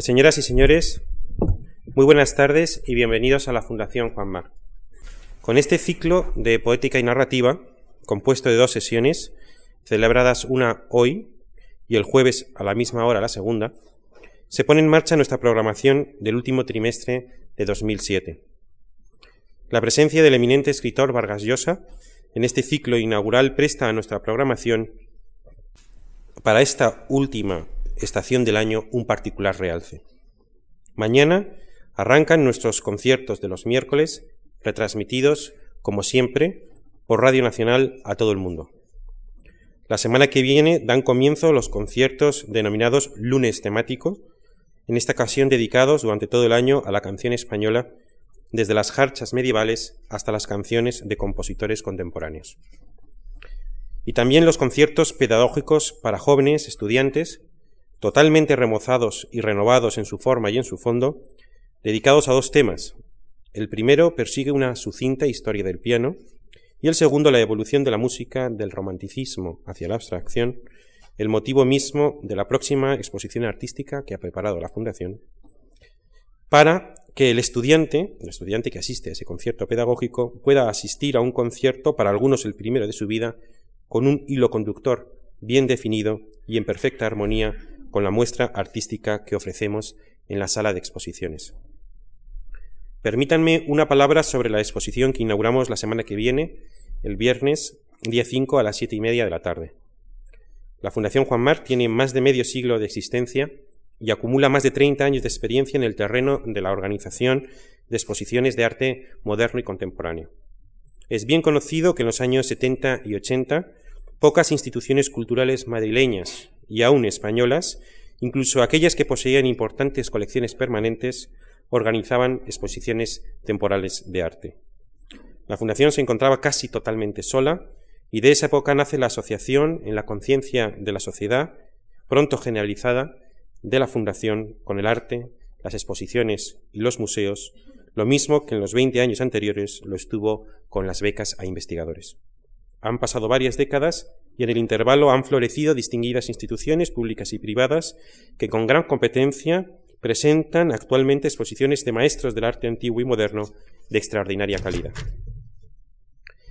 Señoras y señores, muy buenas tardes y bienvenidos a la Fundación Juan Mar. Con este ciclo de poética y narrativa, compuesto de dos sesiones, celebradas una hoy y el jueves a la misma hora la segunda, se pone en marcha nuestra programación del último trimestre de 2007. La presencia del eminente escritor Vargas Llosa en este ciclo inaugural presta a nuestra programación para esta última estación del año un particular realce. Mañana arrancan nuestros conciertos de los miércoles, retransmitidos, como siempre, por Radio Nacional a todo el mundo. La semana que viene dan comienzo los conciertos denominados lunes temático, en esta ocasión dedicados durante todo el año a la canción española, desde las jarchas medievales hasta las canciones de compositores contemporáneos. Y también los conciertos pedagógicos para jóvenes, estudiantes, totalmente remozados y renovados en su forma y en su fondo, dedicados a dos temas. El primero persigue una sucinta historia del piano y el segundo la evolución de la música del romanticismo hacia la abstracción, el motivo mismo de la próxima exposición artística que ha preparado la Fundación, para que el estudiante, el estudiante que asiste a ese concierto pedagógico, pueda asistir a un concierto, para algunos el primero de su vida, con un hilo conductor bien definido y en perfecta armonía con la muestra artística que ofrecemos en la sala de exposiciones. Permítanme una palabra sobre la exposición que inauguramos la semana que viene, el viernes, día 5 a las siete y media de la tarde. La Fundación Juan Mar tiene más de medio siglo de existencia y acumula más de 30 años de experiencia en el terreno de la organización de exposiciones de arte moderno y contemporáneo. Es bien conocido que en los años 70 y 80 pocas instituciones culturales madrileñas y aún españolas, incluso aquellas que poseían importantes colecciones permanentes, organizaban exposiciones temporales de arte. La Fundación se encontraba casi totalmente sola y de esa época nace la asociación en la conciencia de la sociedad, pronto generalizada, de la Fundación con el arte, las exposiciones y los museos, lo mismo que en los 20 años anteriores lo estuvo con las becas a investigadores. Han pasado varias décadas y en el intervalo han florecido distinguidas instituciones públicas y privadas que con gran competencia presentan actualmente exposiciones de maestros del arte antiguo y moderno de extraordinaria calidad.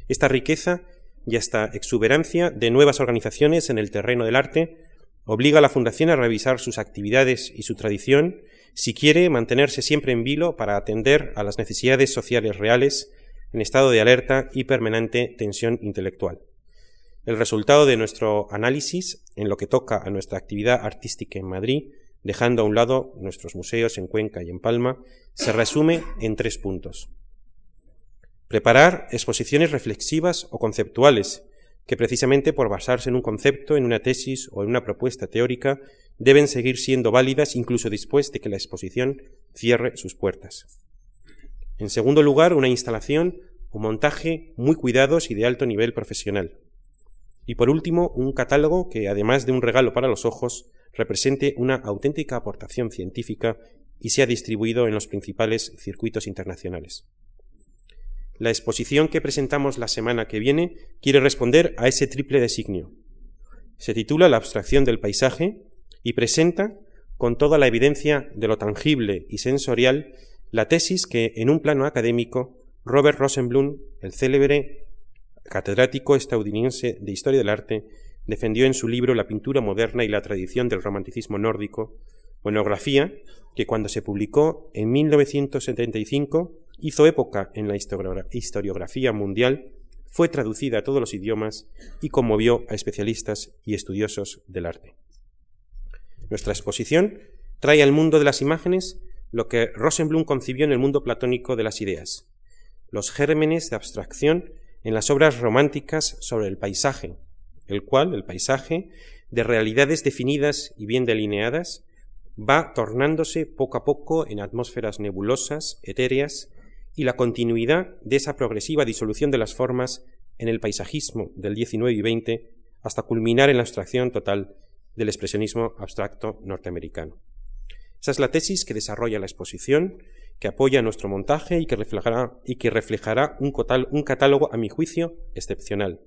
Esta riqueza y esta exuberancia de nuevas organizaciones en el terreno del arte obliga a la Fundación a revisar sus actividades y su tradición si quiere mantenerse siempre en vilo para atender a las necesidades sociales reales en estado de alerta y permanente tensión intelectual. El resultado de nuestro análisis en lo que toca a nuestra actividad artística en Madrid, dejando a un lado nuestros museos en Cuenca y en Palma, se resume en tres puntos. Preparar exposiciones reflexivas o conceptuales que precisamente por basarse en un concepto, en una tesis o en una propuesta teórica, deben seguir siendo válidas incluso después de que la exposición cierre sus puertas. En segundo lugar, una instalación o montaje muy cuidados y de alto nivel profesional. Y por último, un catálogo que, además de un regalo para los ojos, represente una auténtica aportación científica y sea distribuido en los principales circuitos internacionales. La exposición que presentamos la semana que viene quiere responder a ese triple designio. Se titula La abstracción del paisaje y presenta, con toda la evidencia de lo tangible y sensorial, la tesis que, en un plano académico, Robert Rosenblum, el célebre catedrático estadounidense de Historia del Arte, defendió en su libro La pintura moderna y la tradición del romanticismo nórdico, monografía que cuando se publicó en 1975 hizo época en la historiografía mundial, fue traducida a todos los idiomas y conmovió a especialistas y estudiosos del arte. Nuestra exposición trae al mundo de las imágenes lo que Rosenblum concibió en el mundo platónico de las ideas, los gérmenes de abstracción en las obras románticas sobre el paisaje, el cual, el paisaje, de realidades definidas y bien delineadas, va tornándose poco a poco en atmósferas nebulosas, etéreas, y la continuidad de esa progresiva disolución de las formas en el paisajismo del XIX y XX hasta culminar en la abstracción total del expresionismo abstracto norteamericano. Esa es la tesis que desarrolla la exposición, que apoya nuestro montaje y que reflejará, y que reflejará un, catálogo, a mi juicio, excepcional.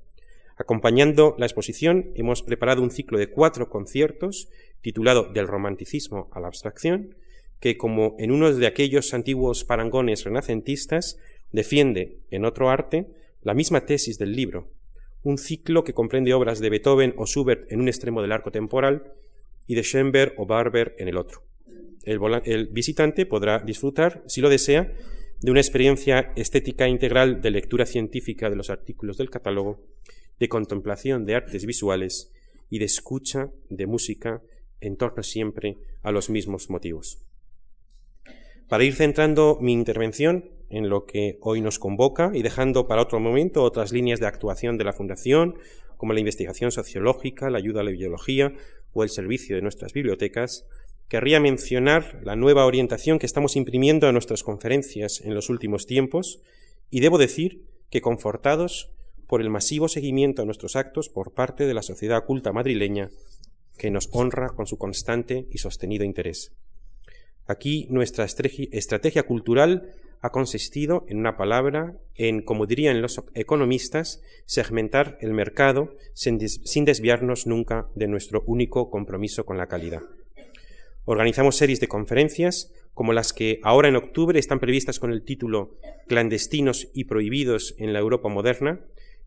Acompañando la exposición, hemos preparado un ciclo de cuatro conciertos titulado Del romanticismo a la abstracción, que, como en uno de aquellos antiguos parangones renacentistas, defiende en otro arte la misma tesis del libro, un ciclo que comprende obras de Beethoven o Schubert en un extremo del arco temporal y de Schoenberg o Barber en el otro. El, visitante podrá disfrutar, si lo desea, de una experiencia estética integral de lectura científica de los artículos del catálogo, de contemplación de artes visuales y de escucha de música en torno siempre a los mismos motivos. Para ir centrando mi intervención en lo que hoy nos convoca y dejando para otro momento otras líneas de actuación de la Fundación, como la investigación sociológica, la ayuda a la biología o el servicio de nuestras bibliotecas, querría mencionar la nueva orientación que estamos imprimiendo a nuestras conferencias en los últimos tiempos y debo decir que confortados por el masivo seguimiento a nuestros actos por parte de la sociedad culta madrileña que nos honra con su constante y sostenido interés. Aquí nuestra estrategia cultural ha consistido, en una palabra, en, como dirían los economistas, segmentar el mercado sin, desviarnos nunca de nuestro único compromiso con la calidad. Organizamos series de conferencias, como las que ahora en octubre están previstas con el título Clandestinos y Prohibidos en la Europa Moderna,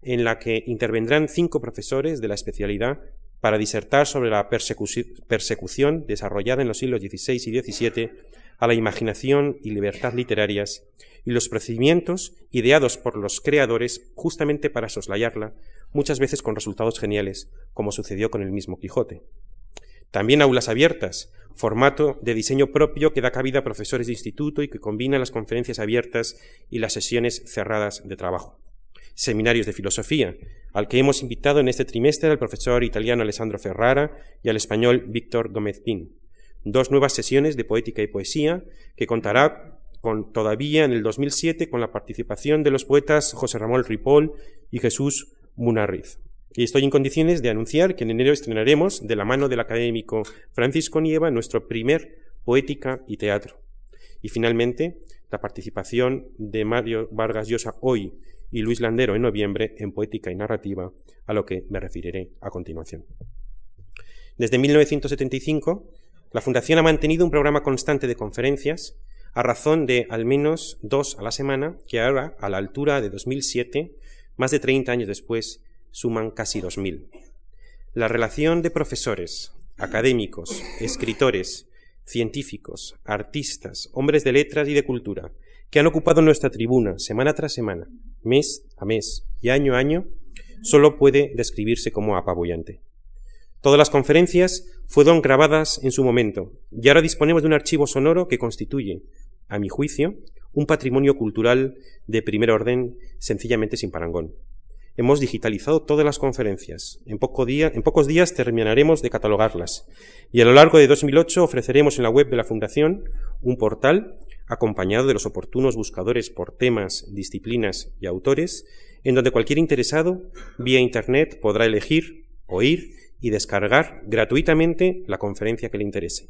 en la que intervendrán cinco profesores de la especialidad para disertar sobre la persecución desarrollada en los siglos XVI y XVII a la imaginación y libertad literarias y los procedimientos ideados por los creadores justamente para soslayarla, muchas veces con resultados geniales, como sucedió con el mismo Quijote. También aulas abiertas, formato de diseño propio que da cabida a profesores de instituto y que combina las conferencias abiertas y las sesiones cerradas de trabajo. Seminarios de filosofía, al que hemos invitado en este trimestre al profesor italiano Alessandro Ferrara y al español Víctor Gómez Pin dos nuevas sesiones de poética y poesía que contará con, todavía en el 2007 con la participación de los poetas José Ramón Ripoll y Jesús Munarriz. Y estoy en condiciones de anunciar que en enero estrenaremos, de la mano del académico Francisco Nieva, nuestro primer Poética y Teatro. Y finalmente, la participación de Mario Vargas Llosa hoy y Luis Landero en noviembre en Poética y Narrativa, a lo que me referiré a continuación. Desde 1975 la Fundación ha mantenido un programa constante de conferencias a razón de al menos dos a la semana, que ahora, a la altura de 2007, más de 30 años después, suman casi 2.000. La relación de profesores, académicos, escritores, científicos, artistas, hombres de letras y de cultura, que han ocupado nuestra tribuna semana tras semana, mes a mes y año a año, solo puede describirse como apabullante. Todas las conferencias fueron grabadas en su momento y ahora disponemos de un archivo sonoro que constituye, a mi juicio, un patrimonio cultural de primer orden sencillamente sin parangón. Hemos digitalizado todas las conferencias. En, pocos días terminaremos de catalogarlas. Y a lo largo de 2008 ofreceremos en la web de la Fundación un portal acompañado de los oportunos buscadores por temas, disciplinas y autores, en donde cualquier interesado, vía Internet, podrá elegir, oír y descargar gratuitamente la conferencia que le interese.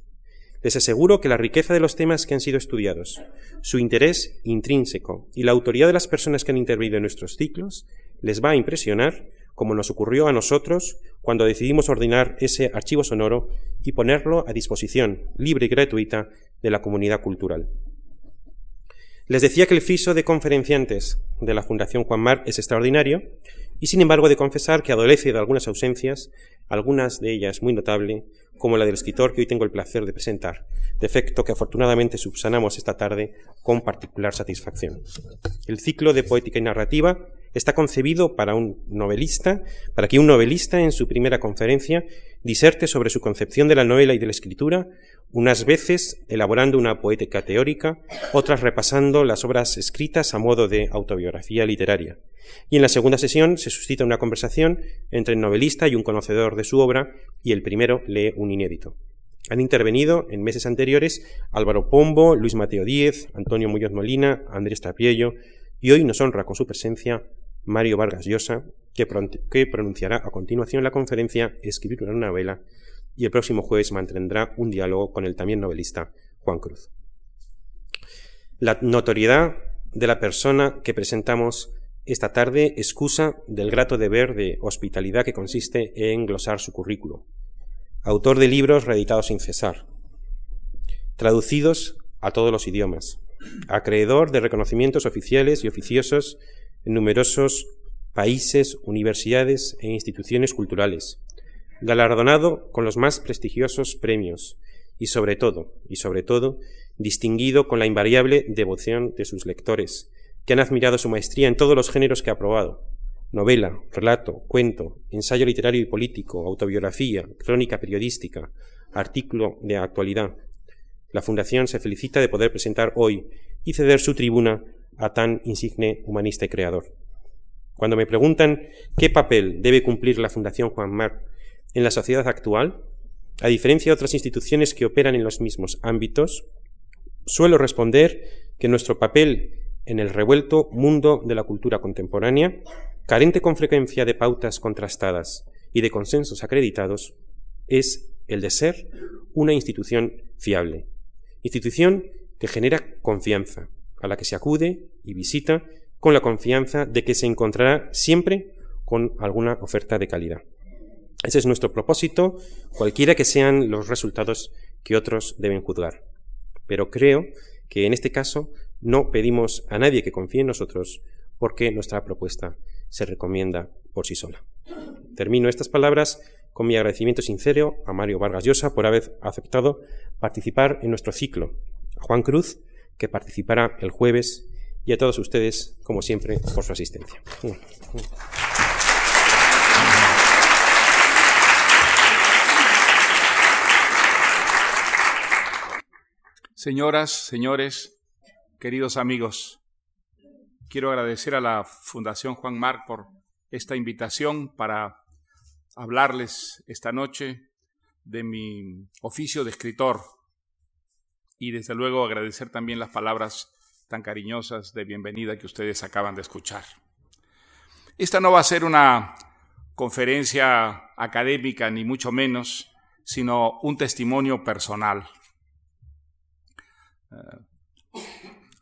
Les aseguro que la riqueza de los temas que han sido estudiados, su interés intrínseco y la autoridad de las personas que han intervenido en nuestros ciclos les va a impresionar como nos ocurrió a nosotros cuando decidimos ordenar ese archivo sonoro y ponerlo a disposición libre y gratuita de la comunidad cultural. Les decía que el fiso de conferenciantes de la Fundación Juan Mar es extraordinario y sin embargo de confesar que adolece de algunas ausencias algunas de ellas muy notable, como la del escritor que hoy tengo el placer de presentar, defecto que afortunadamente subsanamos esta tarde con particular satisfacción. El ciclo de poética y narrativa está concebido para un novelista, para que un novelista en su primera conferencia diserte sobre su concepción de la novela y de la escritura, unas veces elaborando una poética teórica, otras repasando las obras escritas a modo de autobiografía literaria. Y en la segunda sesión se suscita una conversación entre el novelista y un conocedor de su obra, y el primero lee un inédito. Han intervenido en meses anteriores Álvaro Pombo, Luis Mateo Díez, Antonio Muñoz Molina, Andrés Tapiello, y hoy nos honra con su presencia Mario Vargas Llosa, que, pronunciará a continuación la conferencia Escribir una novela, y el próximo jueves mantendrá un diálogo con el también novelista Juan Cruz. La notoriedad de la persona que presentamos esta tarde excusa del grato deber de hospitalidad que consiste en glosar su currículo. Autor de libros reeditados sin cesar. traducidos a todos los idiomas, acreedor de reconocimientos oficiales y oficiosos en numerosos países, universidades e instituciones culturales, galardonado con los más prestigiosos premios y sobre todo, y sobre todo, distinguido con la invariable devoción de sus lectores, que han admirado su maestría en todos los géneros que ha probado, novela, relato, cuento, ensayo literario y político, autobiografía, crónica periodística, artículo de actualidad. La Fundación se felicita de poder presentar hoy y ceder su tribuna a tan insigne humanista y creador. Cuando me preguntan qué papel debe cumplir la Fundación Juan Mar en la sociedad actual, a diferencia de otras instituciones que operan en los mismos ámbitos, suelo responder que nuestro papel en el revuelto mundo de la cultura contemporánea, carente con frecuencia de pautas contrastadas y de consensos acreditados, es el de ser una institución fiable, institución que genera confianza, a la que se acude y visita con la confianza de que se encontrará siempre con alguna oferta de calidad. Ese es nuestro propósito, cualquiera que sean los resultados que otros deben juzgar. Pero creo que en este caso no pedimos a nadie que confíe en nosotros porque nuestra propuesta se recomienda por sí sola. Termino estas palabras con mi agradecimiento sincero a Mario Vargas Llosa por haber aceptado participar en nuestro ciclo, a Juan Cruz, que participará el jueves, y a todos ustedes, como siempre, por su asistencia. Señoras, señores, queridos amigos, quiero agradecer a la Fundación Juan Marc por esta invitación para hablarles esta noche de mi oficio de escritor y desde luego agradecer también las palabras tan cariñosas de bienvenida que ustedes acaban de escuchar. Esta no va a ser una conferencia académica ni mucho menos, sino un testimonio personal.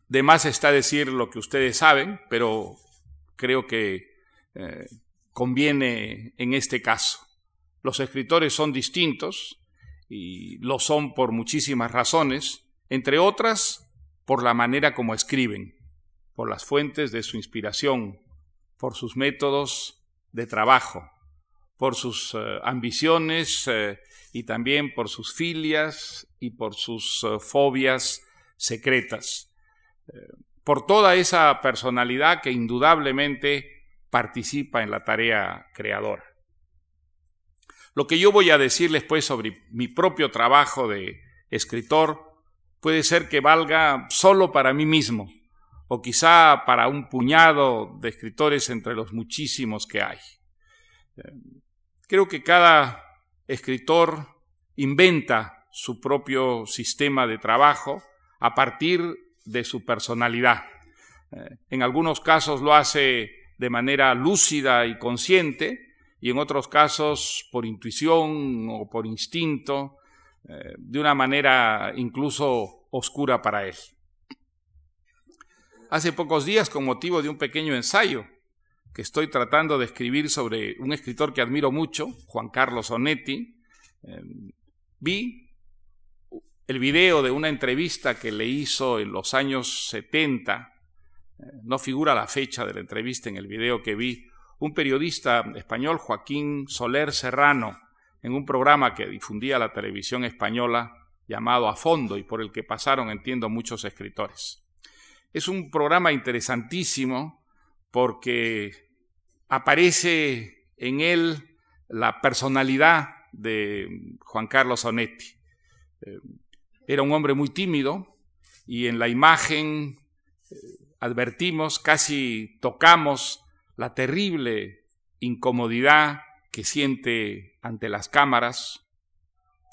De más está decir lo que ustedes saben, pero creo que eh, conviene en este caso. Los escritores son distintos y lo son por muchísimas razones, entre otras por la manera como escriben, por las fuentes de su inspiración, por sus métodos de trabajo, por sus eh, ambiciones eh, y también por sus filias y por sus fobias secretas, eh, por toda esa personalidad que indudablemente participa en la tarea creadora. Lo que yo voy a decirles pues sobre mi propio trabajo de escritor puede ser que valga solo para mí mismo o quizá para un puñado de escritores entre los muchísimos que hay. Eh, creo que cada escritor inventa su propio sistema de trabajo a partir de su personalidad. Eh, en algunos casos lo hace de manera lúcida y consciente y en otros casos por intuición o por instinto, eh, de una manera incluso oscura para él. Hace pocos días, con motivo de un pequeño ensayo que estoy tratando de escribir sobre un escritor que admiro mucho, Juan Carlos Onetti, eh, vi el video de una entrevista que le hizo en los años 70, eh, no figura la fecha de la entrevista en el video que vi, un periodista español, Joaquín Soler Serrano, en un programa que difundía la televisión española llamado A Fondo y por el que pasaron, entiendo, muchos escritores. Es un programa interesantísimo porque aparece en él la personalidad de Juan Carlos Onetti. Eh, era un hombre muy tímido y en la imagen eh, advertimos, casi tocamos la terrible incomodidad que siente ante las cámaras,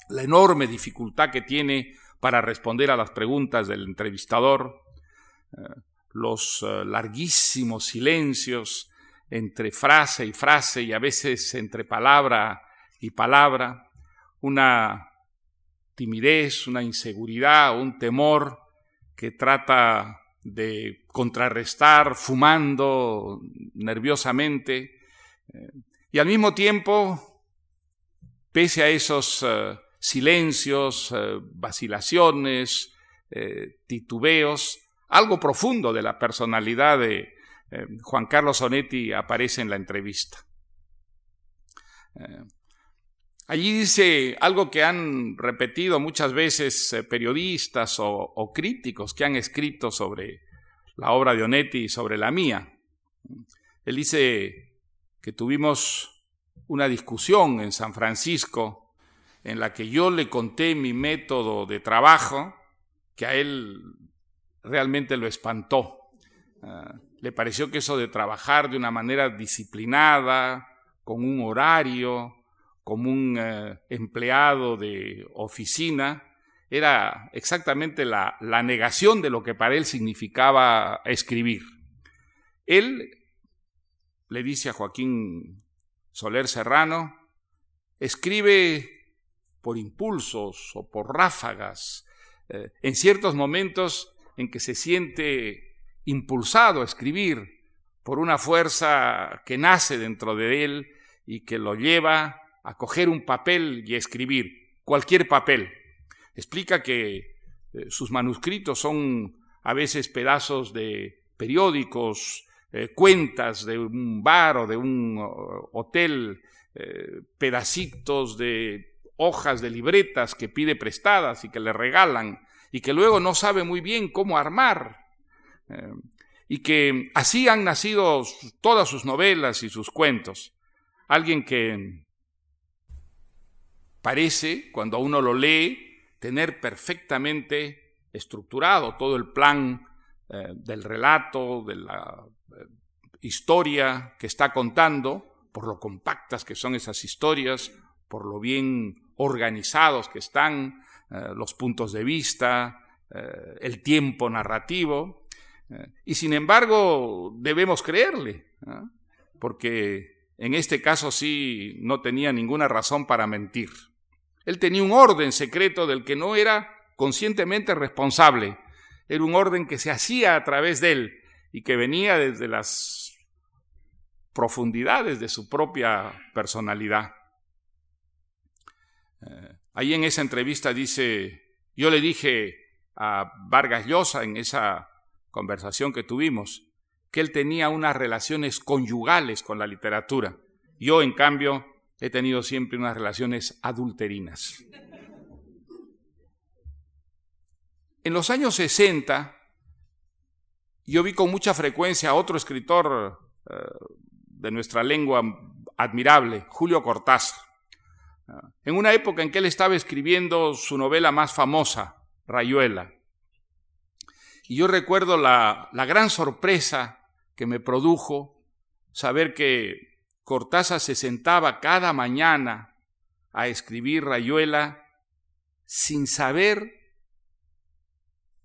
la enorme dificultad que tiene para responder a las preguntas del entrevistador, eh, los eh, larguísimos silencios entre frase y frase y a veces entre palabra y palabra, una timidez, una inseguridad, un temor que trata de contrarrestar fumando nerviosamente. Eh, y al mismo tiempo, pese a esos eh, silencios, eh, vacilaciones, titubeos, algo profundo de la personalidad de Juan Carlos Sonetti aparece en la entrevista. Allí dice algo que han repetido muchas veces periodistas o, críticos que han escrito sobre la obra de Onetti y sobre la mía. Él dice que tuvimos una discusión en San Francisco en la que yo le conté mi método de trabajo, que a él realmente lo espantó. Ah, le pareció que eso de trabajar de una manera disciplinada, con un horario, como un eh, empleado de oficina, era exactamente la, negación de lo que para él significaba escribir. Él le dice a Joaquín Soler Serrano, escribe por impulsos o por ráfagas, eh, en ciertos momentos en que se siente impulsado a escribir por una fuerza que nace dentro de él y que lo lleva a coger un papel y escribir, cualquier papel. Explica que eh, sus manuscritos son a veces pedazos de periódicos, eh, cuentas de un bar o de un hotel, eh, pedacitos de hojas de libretas que pide prestadas y que le regalan y que luego no sabe muy bien cómo armar. Y que así han nacido todas sus novelas y sus cuentos. Alguien que parece, cuando uno lo lee, tener perfectamente estructurado todo el plan del relato, de la historia que está contando, por lo compactas que son esas historias, por lo bien organizados que están, eh, los puntos de vista, eh, el tiempo narrativo. Eh, y sin embargo, debemos creerle, porque en este caso sí no tenía ninguna razón para mentir. Él tenía un orden secreto del que no era conscientemente responsable. Era un orden que se hacía a través de él y que venía desde las profundidades de su propia personalidad. Eh, ahí en esa entrevista dice, yo le dije a Vargas Llosa en esa conversación que tuvimos, que él tenía unas relaciones conyugales con la literatura. Yo, en cambio, he tenido siempre unas relaciones adulterinas. En los años 60, yo vi con mucha frecuencia a otro escritor eh, de nuestra lengua admirable, Julio Cortázar. En una época en que él estaba escribiendo su novela más famosa, Rayuela. Y yo recuerdo la, la gran sorpresa que me produjo saber que Cortázar se sentaba cada mañana a escribir Rayuela sin saber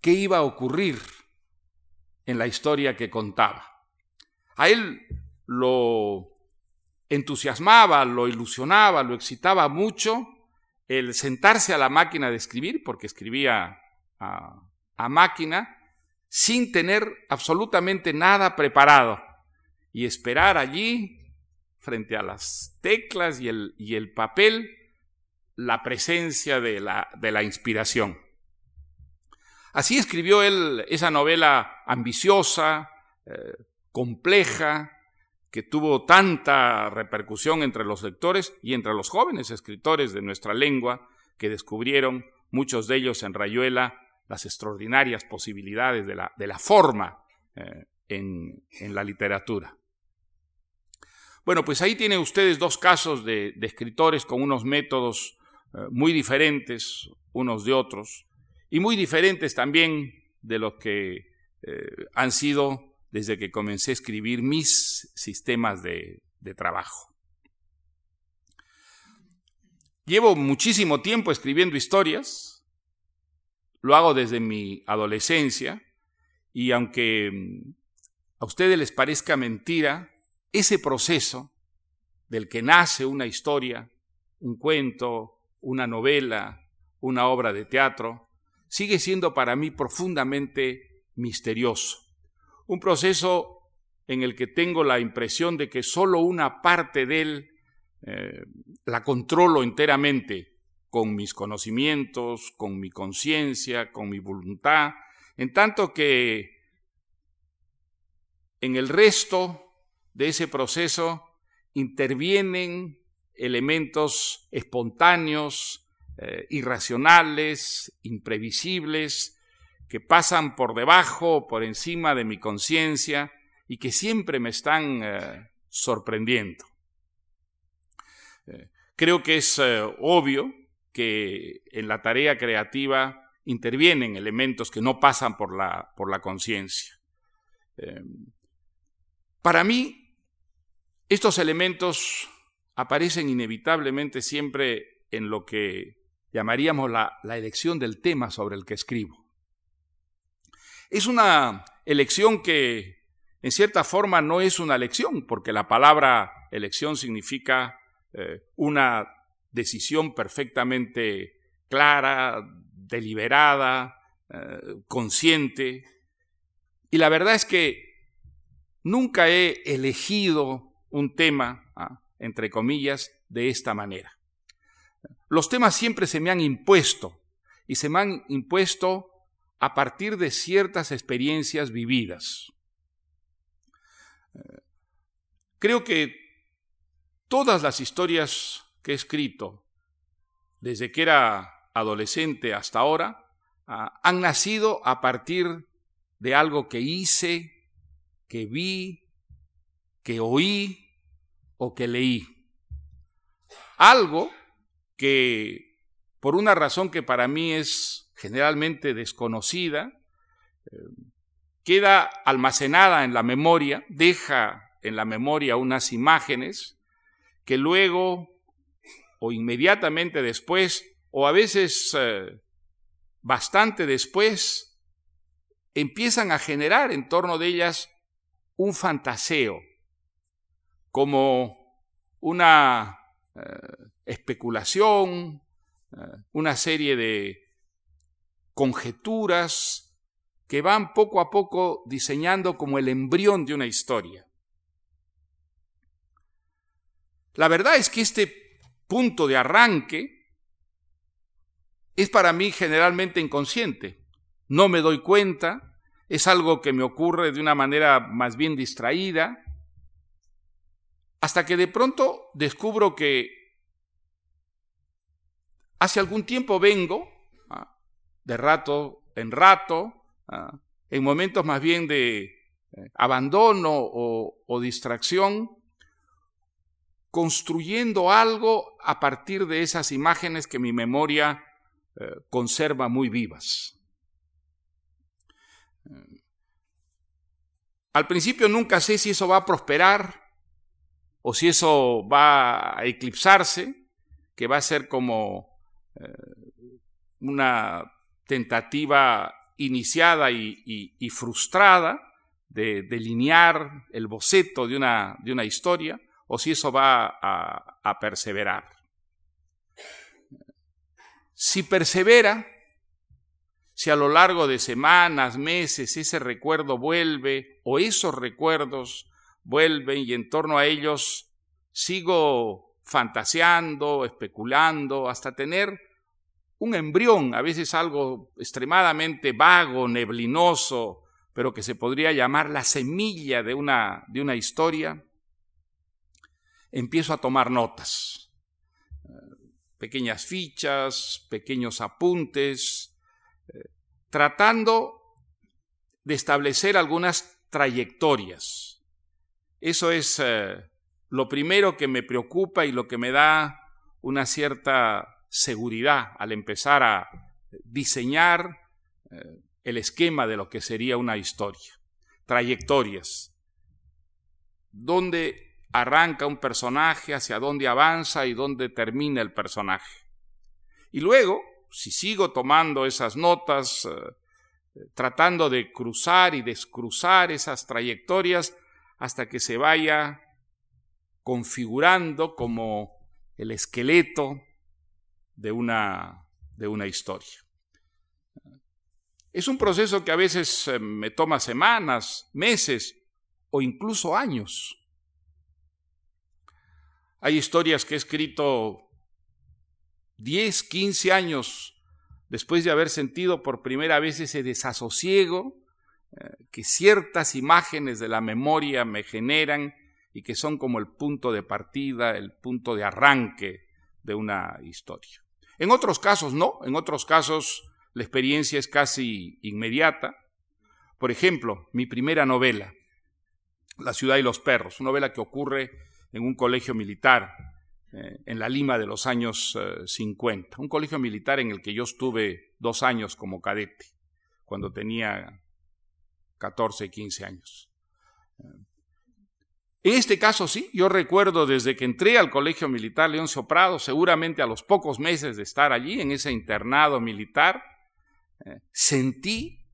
qué iba a ocurrir en la historia que contaba. A él lo entusiasmaba, lo ilusionaba, lo excitaba mucho el sentarse a la máquina de escribir, porque escribía a, máquina, sin tener absolutamente nada preparado y esperar allí, frente a las teclas y el, y el papel, la presencia de la, de la inspiración. Así escribió él esa novela ambiciosa, eh, compleja, que tuvo tanta repercusión entre los lectores y entre los jóvenes escritores de nuestra lengua, que descubrieron, muchos de ellos en Rayuela, las extraordinarias posibilidades de la, de la forma eh, en, la literatura. Bueno, pues ahí tienen ustedes dos casos de, escritores con unos métodos eh, muy diferentes unos de otros y muy diferentes también de lo que eh, han sido desde que comencé a escribir mis sistemas de, de trabajo. Llevo muchísimo tiempo escribiendo historias, lo hago desde mi adolescencia, y aunque mm, a ustedes les parezca mentira, ese proceso del que nace una historia, un cuento, una novela, una obra de teatro, sigue siendo para mí profundamente misterioso. Un proceso en el que tengo la impresión de que solo una parte de él eh, la controlo enteramente, con mis conocimientos, con mi conciencia, con mi voluntad, en tanto que en el resto de ese proceso intervienen elementos espontáneos, eh, irracionales, imprevisibles, que pasan por debajo o por encima de mi conciencia y que siempre me están eh, sorprendiendo. Eh, creo que es obvio que en la tarea creativa intervienen elementos que no pasan por la, por la conciencia. para mí, estos elementos aparecen inevitablemente siempre en lo que llamaríamos la, elección del tema sobre el que escribo. Es una elección que en cierta forma no es una elección, porque la palabra elección significa eh, una decisión perfectamente clara, deliberada, eh, consciente. Y la verdad es que nunca he elegido un tema ¿ah? entre comillas, de esta manera. Los temas siempre se me han impuesto y se me han impuesto a partir de ciertas experiencias vividas. Creo que todas las historias que he escrito, desde que era adolescente hasta ahora, ah, han nacido a partir de algo que hice, que vi, que oí o que leí. Algo que, por una razón que para mí es generalmente desconocida, eh, queda almacenada en la memoria, deja en la memoria unas imágenes que luego o inmediatamente después o a veces eh, bastante después empiezan a generar en torno de ellas un fantaseo, como una eh, especulación, eh, una serie de conjeturas que van poco a poco diseñando como el embrión de una historia. La verdad es que este punto de arranque es para mí generalmente inconsciente. No me doy cuenta, es algo que me ocurre de una manera más bien distraída, hasta que de pronto descubro que hace algún tiempo vengo, ah, de rato en rato, ah, en momentos más bien de eh, abandono o, distracción, construyendo algo a partir de esas imágenes que mi memoria eh, conserva muy vivas. Eh, al principio nunca sé si eso va a prosperar, o si eso va a eclipsarse, que va a ser como eh, una tentativa iniciada y, frustrada de delinear el boceto de una, de una historia, o si eso va a, a perseverar. Si persevera, si a lo largo de semanas, meses, ese recuerdo vuelve o esos recuerdos vuelven y en torno a ellos sigo fantaseando, especulando, hasta tener un embrión, a veces algo extremadamente vago, neblinoso, pero que se podría llamar la semilla de una, de una historia, empiezo a tomar notas, pequeñas fichas, pequeños apuntes, tratando de establecer algunas trayectorias eso es eh, lo primero que me preocupa y lo que me da una cierta seguridad al empezar a diseñar eh, el esquema de lo que sería una historia. Trayectorias. ¿Dónde arranca un personaje, hacia dónde avanza y dónde termina el personaje? Y luego, si sigo tomando esas notas, eh, tratando de cruzar y descruzar esas trayectorias, hasta que se vaya configurando como el esqueleto de una, de una historia. Es un proceso que a veces eh, me toma semanas, meses o incluso años. Hay historias que he escrito 10, 15 años después de haber sentido por primera vez ese desasosiego que ciertas imágenes de la memoria me generan y que son como el punto de partida, el punto de arranque de una historia. En otros casos no, en otros casos la experiencia es casi inmediata. Por ejemplo, mi primera novela, La ciudad y los perros, una novela que ocurre en un colegio militar eh, en la Lima de los años 50, eh, un colegio militar en el que yo estuve dos años como cadete, cuando tenía 14, 15 años. En este caso sí, yo recuerdo desde que entré al Colegio Militar León Soprado, seguramente a los pocos meses de estar allí, en ese internado militar, eh, sentí,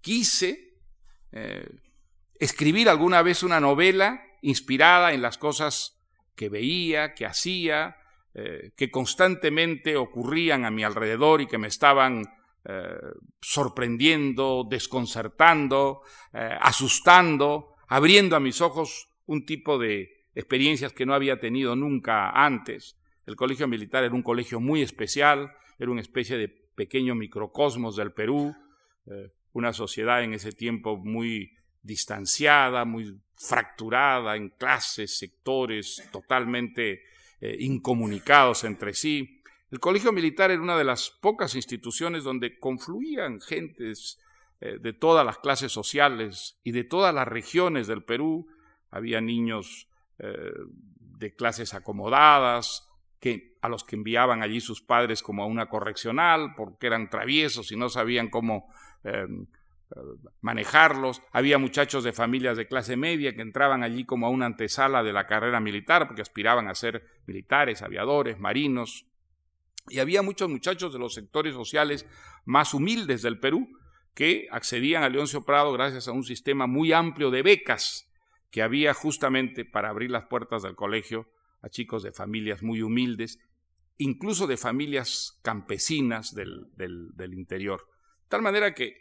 quise eh, escribir alguna vez una novela inspirada en las cosas que veía, que hacía, eh, que constantemente ocurrían a mi alrededor y que me estaban sorprendiendo, desconcertando, asustando, abriendo a mis ojos un tipo de experiencias que no había tenido nunca antes. El colegio militar era un colegio muy especial, era una especie de pequeño microcosmos del Perú, eh, una sociedad en ese tiempo muy distanciada, muy fracturada en clases, sectores totalmente eh, incomunicados entre sí. El colegio militar era una de las pocas instituciones donde confluían gentes eh, de todas las clases sociales y de todas las regiones del Perú, había niños eh, de clases acomodadas, que, a los que enviaban allí sus padres como a una correccional porque eran traviesos y no sabían cómo em, eh, manejarlos. Había muchachos de familias de clase media que entraban allí como a una antesala de la carrera militar porque aspiraban a ser militares, aviadores, marinos. Y había muchos muchachos de los sectores sociales más humildes del Perú que accedían a Leoncio Prado gracias a un sistema muy amplio de becas que había justamente para abrir las puertas del colegio a chicos de familias muy humildes, incluso de familias campesinas del, interior. De tal manera que,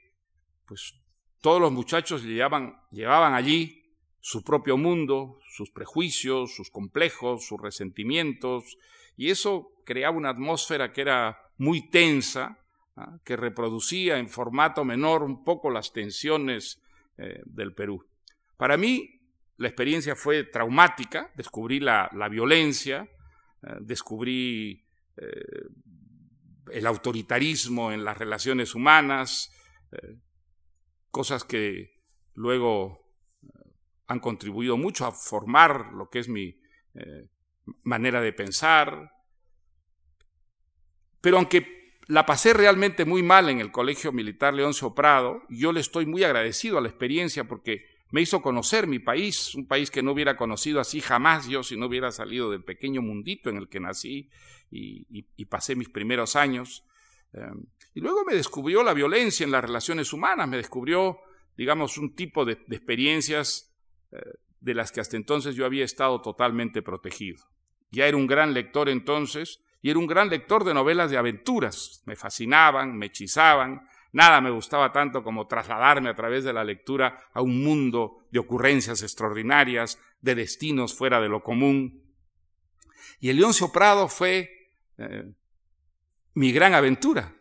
pues, todos los muchachos llevaban, llevaban allí su propio mundo, sus prejuicios, sus complejos, sus resentimientos, y eso creaba una atmósfera que era muy tensa, ¿ah? que reproducía en formato menor un poco las tensiones eh, del Perú. Para mí, la experiencia fue traumática, descubrí la, violencia, eh, descubrí eh, el autoritarismo en las relaciones humanas, cosas que luego han contribuido mucho a formar lo que es mi manera de pensar. Pero aunque la pasé realmente muy mal en el Colegio Militar Leoncio Prado, yo le estoy muy agradecido a la experiencia porque me hizo conocer mi país, un país que no hubiera conocido así jamás yo si no hubiera salido del pequeño mundito en el que nací y, pasé mis primeros años. Em, y luego me descubrió la violencia en las relaciones humanas, me descubrió, digamos, un tipo de, experiencias eh, de las que hasta entonces yo había estado totalmente protegido. Ya era un gran lector entonces y era un gran lector de novelas de aventuras. Me fascinaban, me hechizaban, Nada me gustaba tanto como trasladarme a través de la lectura a un mundo de ocurrencias extraordinarias, de destinos fuera de lo común. Y el Leoncio Prado fue eh, mi gran aventura.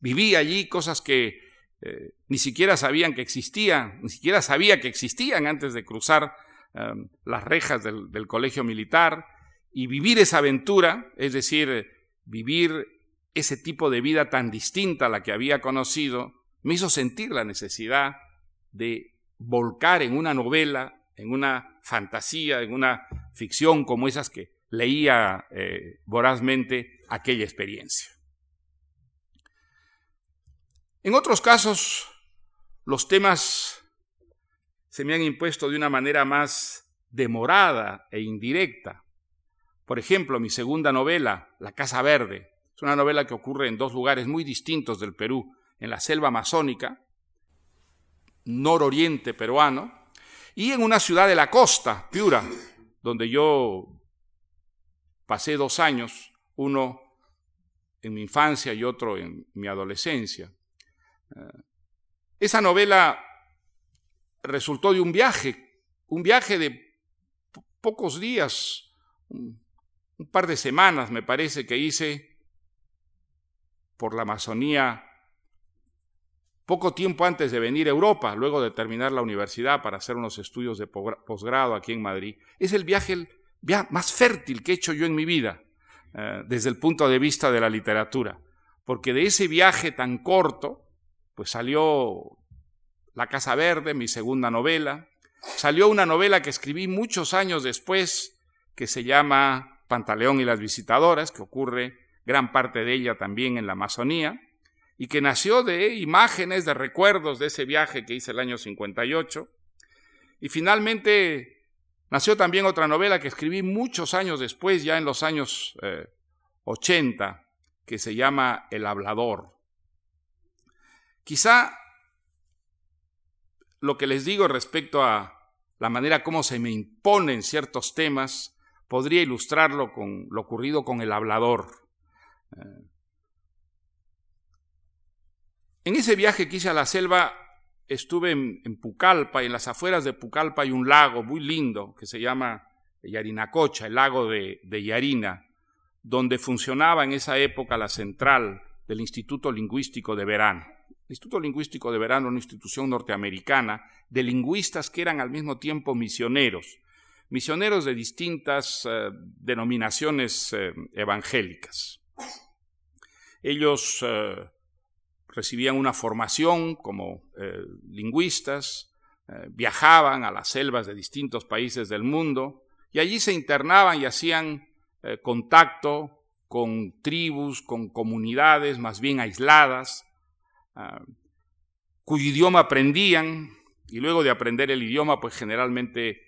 Viví allí cosas que eh, ni siquiera sabían que existían, ni siquiera sabía que existían antes de cruzar eh, las rejas del, del colegio militar y vivir esa aventura, es decir, vivir ese tipo de vida tan distinta a la que había conocido, me hizo sentir la necesidad de volcar en una novela, en una fantasía, en una ficción como esas que leía eh, vorazmente aquella experiencia. En otros casos, los temas se me han impuesto de una manera más demorada e indirecta. Por ejemplo, mi segunda novela, La Casa Verde, es una novela que ocurre en dos lugares muy distintos del Perú, en la selva amazónica, nororiente peruano, y en una ciudad de la costa, Piura, donde yo pasé dos años, uno en mi infancia y otro en mi adolescencia. Eh, esa novela resultó de un viaje, un viaje de pocos días, un par de semanas me parece que hice por la Amazonía poco tiempo antes de venir a Europa, luego de terminar la universidad para hacer unos estudios de posgrado aquí en Madrid. Es el viaje, más fértil que he hecho yo en mi vida, eh, desde el punto de vista de la literatura, porque de ese viaje tan corto, pues salió La Casa Verde, mi segunda novela, salió una novela que escribí muchos años después, que se llama Pantaleón y las visitadoras, que ocurre gran parte de ella también en la Amazonía, y que nació de imágenes, de recuerdos de ese viaje que hice el año 58. Y finalmente nació también otra novela que escribí muchos años después, ya en los años 80, eh, que se llama El hablador. Quizá lo que les digo respecto a la manera como se me imponen ciertos temas podría ilustrarlo con lo ocurrido con el hablador. Eh, en ese viaje que hice a la selva, estuve en, Pucallpa y en las afueras de Pucallpa hay un lago muy lindo que se llama Yarinacocha, el lago de, Yarina, donde funcionaba en esa época la central del Instituto Lingüístico de Verano. El Instituto Lingüístico de Verano, una institución norteamericana de lingüistas que eran al mismo tiempo misioneros, misioneros de distintas eh, denominaciones eh, evangélicas. Ellos eh, recibían una formación como lingüistas, viajaban a las selvas de distintos países del mundo y allí se internaban y hacían contacto con tribus, con comunidades más bien aisladas, cuyo idioma aprendían y luego de aprender el idioma pues generalmente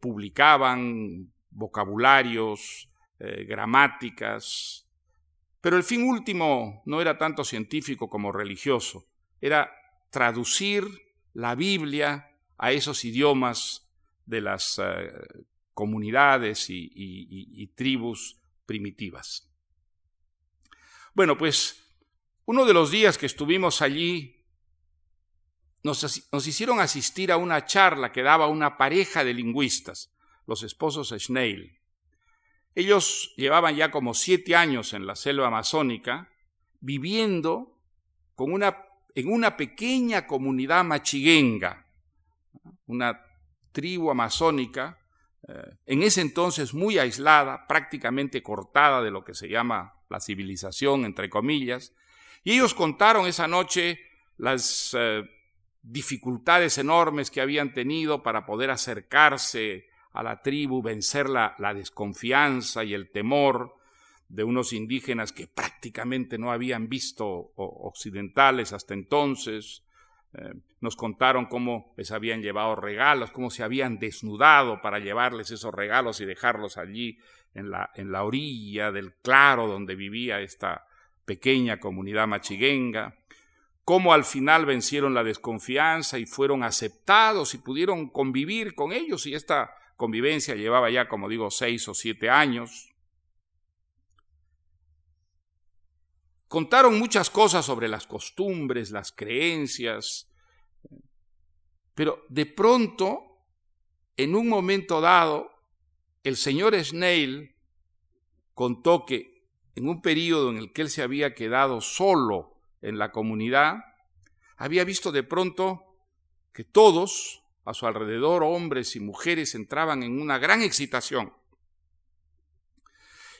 publicaban vocabularios, gramáticas, pero el fin último no era tanto científico como religioso, era traducir la Biblia a esos idiomas de las eh, comunidades y, tribus primitivas. Bueno, pues uno de los días que estuvimos allí, nos, hicieron asistir a una charla que daba una pareja de lingüistas, los esposos Schneil. Ellos llevaban ya como siete años en la selva amazónica, viviendo con una, en una pequeña comunidad machiguenga, una tribu amazónica, eh, en ese entonces muy aislada, prácticamente cortada de lo que se llama la civilización, entre comillas, y ellos contaron esa noche las eh, dificultades enormes que habían tenido para poder acercarse a la tribu, vencer la, desconfianza y el temor de unos indígenas que prácticamente no habían visto occidentales hasta entonces. Eh, nos contaron cómo les habían llevado regalos, cómo se habían desnudado para llevarles esos regalos y dejarlos allí en la, en la orilla del claro donde vivía esta pequeña comunidad machiguenga, cómo al final vencieron la desconfianza y fueron aceptados y pudieron convivir con ellos y esta convivencia llevaba ya, como digo, seis o siete años. Contaron muchas cosas sobre las costumbres, las creencias, pero de pronto, en un momento dado, el señor Snail contó que en un periodo en el que él se había quedado solo en la comunidad, había visto de pronto que todos, a su alrededor hombres y mujeres entraban en una gran excitación.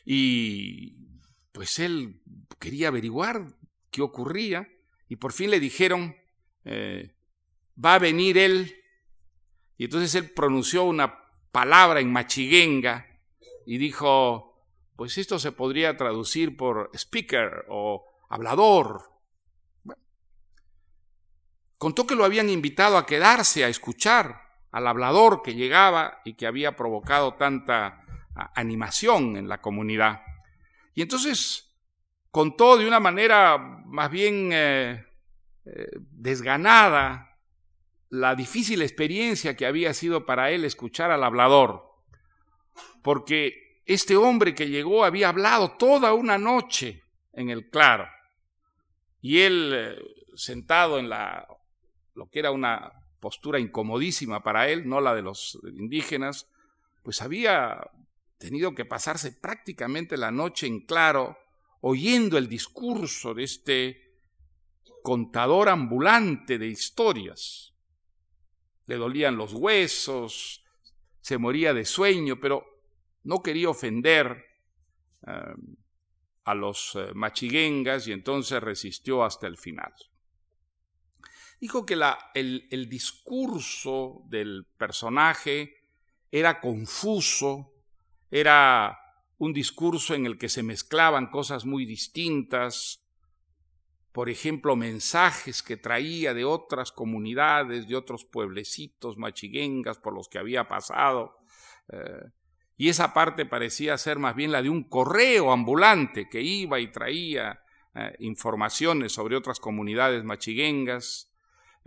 Y pues él quería averiguar qué ocurría y por fin le dijeron, eh, va a venir él. Y entonces él pronunció una palabra en machiguenga y dijo, pues esto se podría traducir por speaker o hablador Contó que lo habían invitado a quedarse a escuchar al hablador que llegaba y que había provocado tanta animación en la comunidad. Y entonces contó de una manera más bien eh, eh, desganada la difícil experiencia que había sido para él escuchar al hablador, porque este hombre que llegó había hablado toda una noche en el claro, y él eh, sentado en la lo que era una postura incomodísima para él, no la de los indígenas, pues había tenido que pasarse prácticamente la noche en claro, oyendo el discurso de este contador ambulante de historias. Le dolían los huesos, se moría de sueño, pero no quería ofender eh, a los eh, machiguengas y entonces resistió hasta el final. Dijo que el discurso del personaje era confuso, era un discurso en el que se mezclaban cosas muy distintas, por ejemplo, mensajes que traía de otras comunidades, de otros pueblecitos machiguengas por los que había pasado. Eh, y esa parte parecía ser más bien la de un correo ambulante que iba y traía eh, informaciones sobre otras comunidades machiguengas.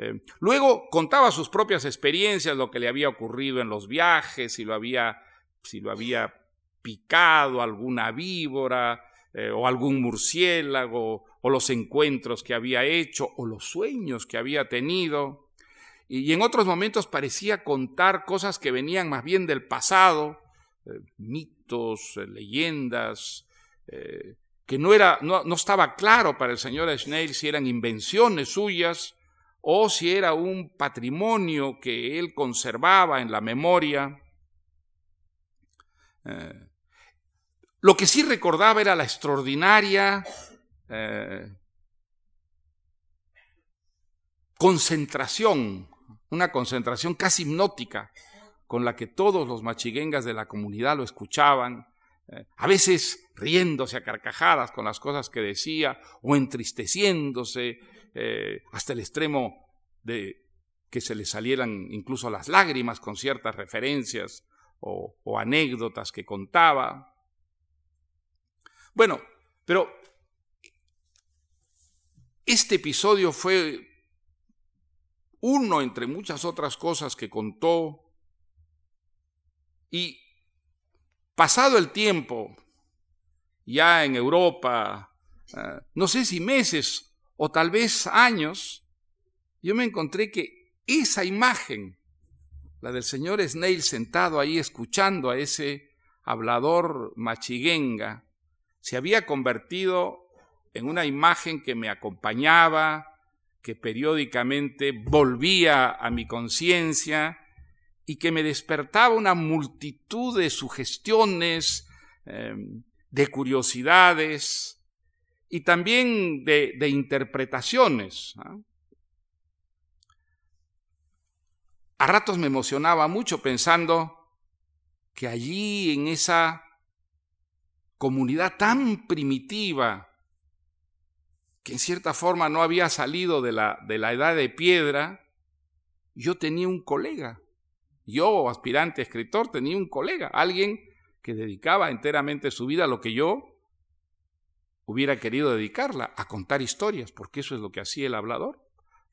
Eh, luego contaba sus propias experiencias, lo que le había ocurrido en los viajes, si lo había, si lo había picado alguna víbora o algún murciélago o los encuentros que había hecho, o los sueños que había tenido. Y en otros momentos parecía contar cosas que venían más bien del pasado, eh, mitos, eh, leyendas, eh, que no, era, no, no, estaba claro para el señor Schneil si eran invenciones suyas o si era un patrimonio que él conservaba en la memoria. lo que sí recordaba era la extraordinaria eh, concentración, una concentración casi hipnótica con la que todos los machiguengas de la comunidad lo escuchaban, eh, a veces riéndose a carcajadas con las cosas que decía o entristeciéndose eh, hasta el extremo de que se le salieran incluso las lágrimas con ciertas referencias o, o anécdotas que contaba. Bueno, pero este episodio fue uno entre muchas otras cosas que contó y pasado el tiempo, ya en Europa, eh, no sé si meses o tal vez años, yo me encontré que esa imagen, la del señor Snail sentado ahí escuchando a ese hablador machiguenga, se había convertido en una imagen que me acompañaba, que periódicamente volvía a mi conciencia y que me despertaba una multitud de sugestiones, em, de curiosidades y también de, interpretaciones. A ratos me emocionaba mucho pensando que allí en esa comunidad tan primitiva, que en cierta forma no había salido de la, de la edad de piedra, yo tenía un colega. Yo, aspirante escritor, tenía un colega, alguien que dedicaba enteramente su vida a lo que yo hubiera querido dedicarla, a contar historias, porque eso es lo que hacía el hablador.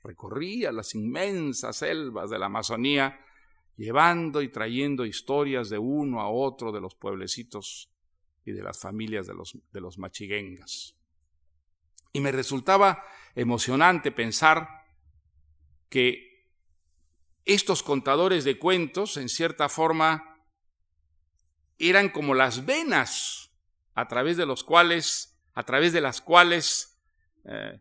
Recorría las inmensas selvas de la Amazonía, llevando y trayendo historias de uno a otro de los pueblecitos y de las familias de los, de los machiguengas. Y me resultaba emocionante pensar que estos contadores de cuentos, en cierta forma, eran como las venas a través de los cuales, a través de las cuales eh,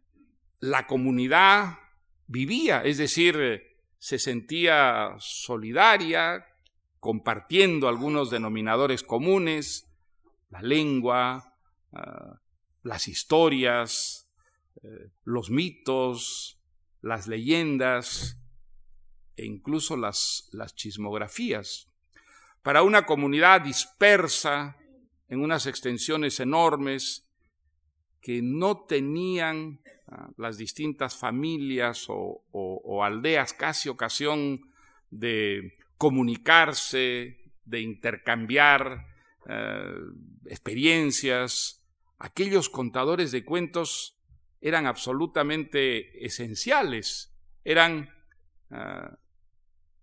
la comunidad vivía, es decir, se sentía solidaria, compartiendo algunos denominadores comunes, la lengua, ah, las historias, eh, los mitos, las leyendas e incluso las, las chismografías. Para una comunidad dispersa en unas extensiones enormes que no tenían ah, las distintas familias o, aldeas casi ocasión de comunicarse, de intercambiar eh, experiencias, aquellos contadores de cuentos eran absolutamente esenciales, eran ah,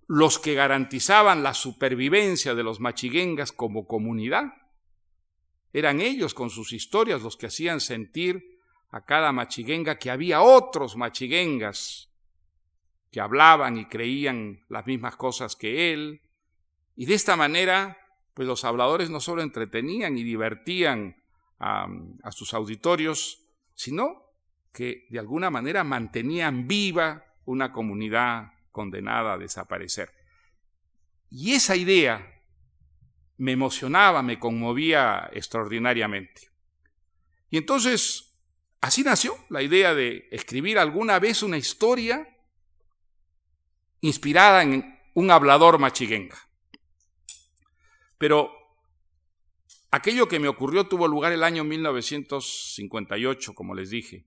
los que garantizaban la supervivencia de los machiguengas como comunidad. Eran ellos con sus historias los que hacían sentir a cada machiguenga que había otros machiguengas que hablaban y creían las mismas cosas que él. Y de esta manera, pues los habladores no solo entretenían y divertían a, sus auditorios, sino que de alguna manera mantenían viva una comunidad condenada a desaparecer. Y esa idea me emocionaba, me conmovía extraordinariamente. Y entonces, así nació la idea de escribir alguna vez una historia inspirada en un hablador machiguenga. Pero aquello que me ocurrió tuvo lugar el año 1958, como les dije.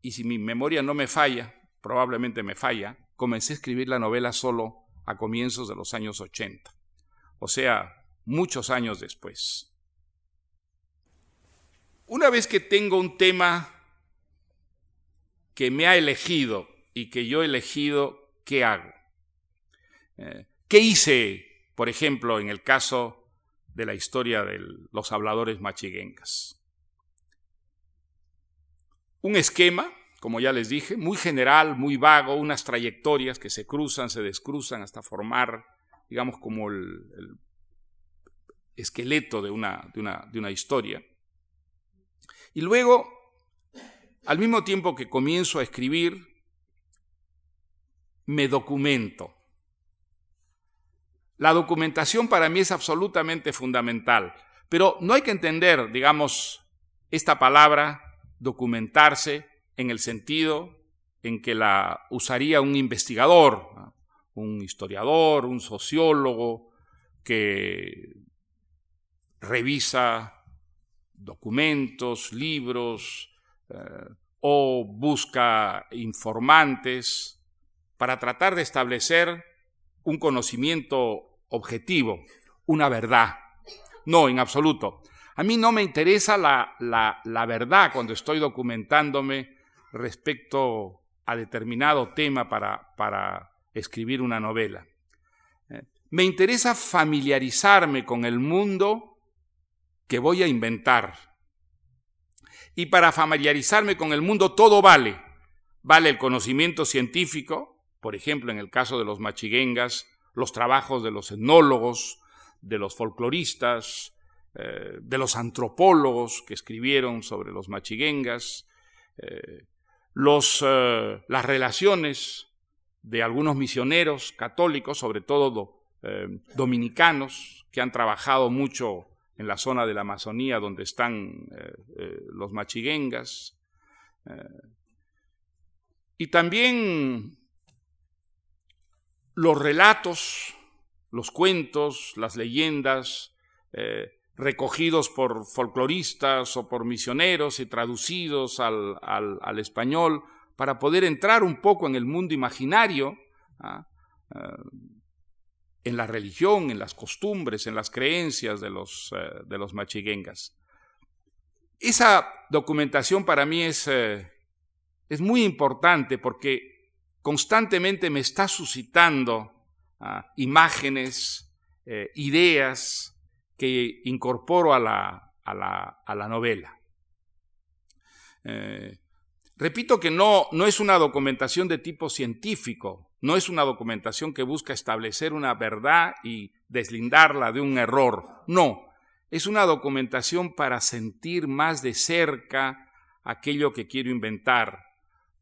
Y si mi memoria no me falla, probablemente me falla, comencé a escribir la novela solo a comienzos de los años 80, o sea, muchos años después. Una vez que tengo un tema que me ha elegido y que yo he elegido, ¿qué hago? Eh, ¿Qué hice, por ejemplo, en el caso de la historia de los habladores machiguengas? Un esquema, como ya les dije, muy general, muy vago, unas trayectorias que se cruzan, se descruzan hasta formar, digamos, como el, esqueleto de una, de, una, de una historia. Y luego, al mismo tiempo que comienzo a escribir, me documento. La documentación para mí es absolutamente fundamental, pero no hay que entender, digamos, esta palabra, documentarse, en el sentido en que la usaría un investigador, un historiador, un sociólogo que revisa documentos, libros eh, o busca informantes para tratar de establecer un conocimiento objetivo, una verdad. No, en absoluto. A mí no me interesa la, la, verdad cuando estoy documentándome respecto a determinado tema para, para escribir una novela. Eh, me interesa familiarizarme con el mundo que voy a inventar. Y para familiarizarme con el mundo todo vale. Vale el conocimiento científico, por ejemplo, en el caso de los machiguengas, los trabajos de los etnólogos, de los folcloristas, eh, de los antropólogos que escribieron sobre los machiguengas, eh, los, las relaciones de algunos misioneros católicos, sobre todo dominicanos, que han trabajado mucho en la zona de la Amazonía donde están los machiguengas. y también los relatos, los cuentos, las leyendas, eh, recogidos por folcloristas o por misioneros y traducidos al, español, para poder entrar un poco en el mundo imaginario, ¿ah? eh, en la religión, en las costumbres, en las creencias de los, eh, de los machiguengas. Esa documentación para mí es, es muy importante porque constantemente me está suscitando ah, imágenes, eh, ideas que incorporo a la, a la, a la novela. Eh, repito que no, no es una documentación de tipo científico, no es una documentación que busca establecer una verdad y deslindarla de un error, no, es una documentación para sentir más de cerca aquello que quiero inventar,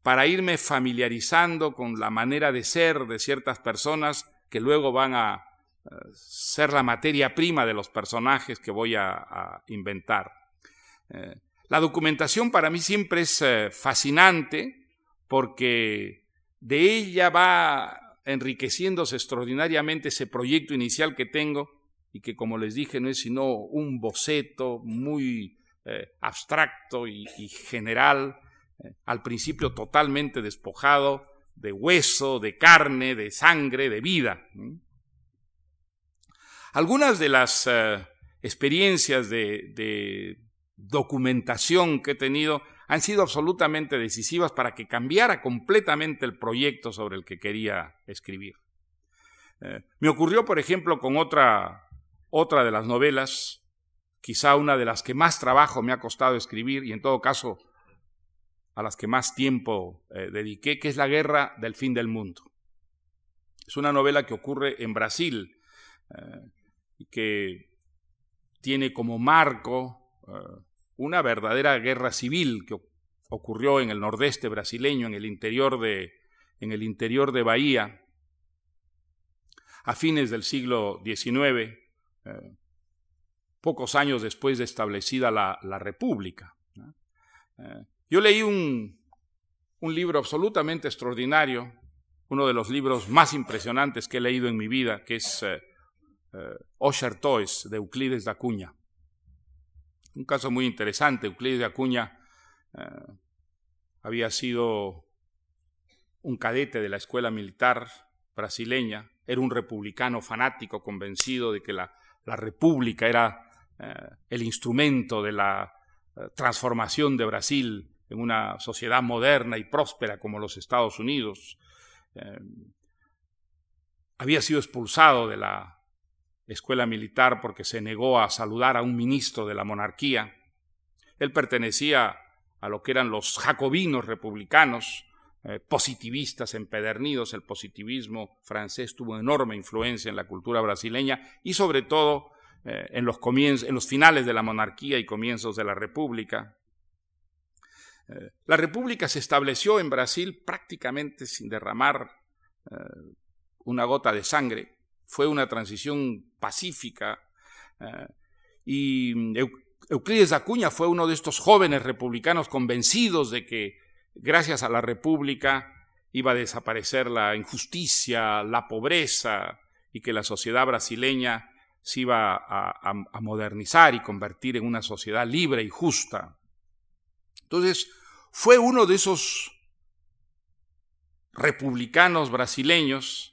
para irme familiarizando con la manera de ser de ciertas personas que luego van a eh, ser la materia prima de los personajes que voy a, inventar. Eh, la documentación para mí siempre es eh, fascinante porque de ella va enriqueciéndose extraordinariamente ese proyecto inicial que tengo y que como les dije no es sino un boceto muy abstracto y general al principio totalmente despojado de hueso, de carne, de sangre, de vida. Algunas de las eh, experiencias de, documentación que he tenido han sido absolutamente decisivas para que cambiara completamente el proyecto sobre el que quería escribir. Eh, me ocurrió, por ejemplo, con otra, otra de las novelas, quizá una de las que más trabajo me ha costado escribir y en todo caso a las que más tiempo eh, dediqué, que es La Guerra del Fin del Mundo. Es una novela que ocurre en Brasil eh, y que tiene como marco una verdadera guerra civil que ocurrió en el nordeste brasileño, en el interior de, en el interior de Bahía, a fines del siglo XIX, eh, pocos años después de establecida la, República. Eh, yo leí un, un, libro absolutamente extraordinario, uno de los libros más impresionantes que he leído en mi vida, que es eh, Osher Toys, de Euclides da Cunha. Un caso muy interesante, Euclides de Acuña había sido un cadete de la escuela militar brasileña, era un republicano fanático, convencido de que la, república era eh, el instrumento de la eh, transformación de Brasil en una sociedad moderna y próspera como los Estados Unidos. Eh, había sido expulsado de la escuela militar porque se negó a saludar a un ministro de la monarquía. Él pertenecía a lo que eran los jacobinos republicanos, eh, positivistas empedernidos. El positivismo francés tuvo enorme influencia en la cultura brasileña y sobre todo eh, en, los en los finales de la monarquía y comienzos de la república. Eh, la república se estableció en Brasil prácticamente sin derramar una gota de sangre. Fue una transición pacífica y Euclides Acuña fue uno de estos jóvenes republicanos convencidos de que gracias a la República iba a desaparecer la injusticia, la pobreza y que la sociedad brasileña se iba a, modernizar y convertir en una sociedad libre y justa. Entonces, fue uno de esos republicanos brasileños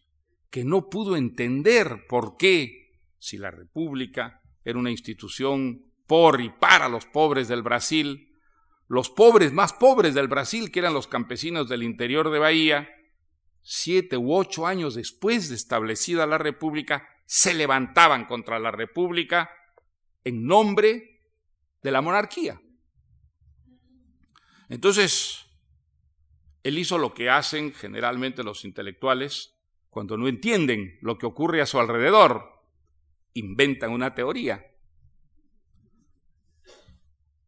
que no pudo entender por qué, si la República era una institución por y para los pobres del Brasil, los pobres más pobres del Brasil, que eran los campesinos del interior de Bahía, siete u ocho años después de establecida la República, se levantaban contra la República en nombre de la monarquía. Entonces, él hizo lo que hacen generalmente los intelectuales cuando no entienden lo que ocurre a su alrededor. Inventan una teoría.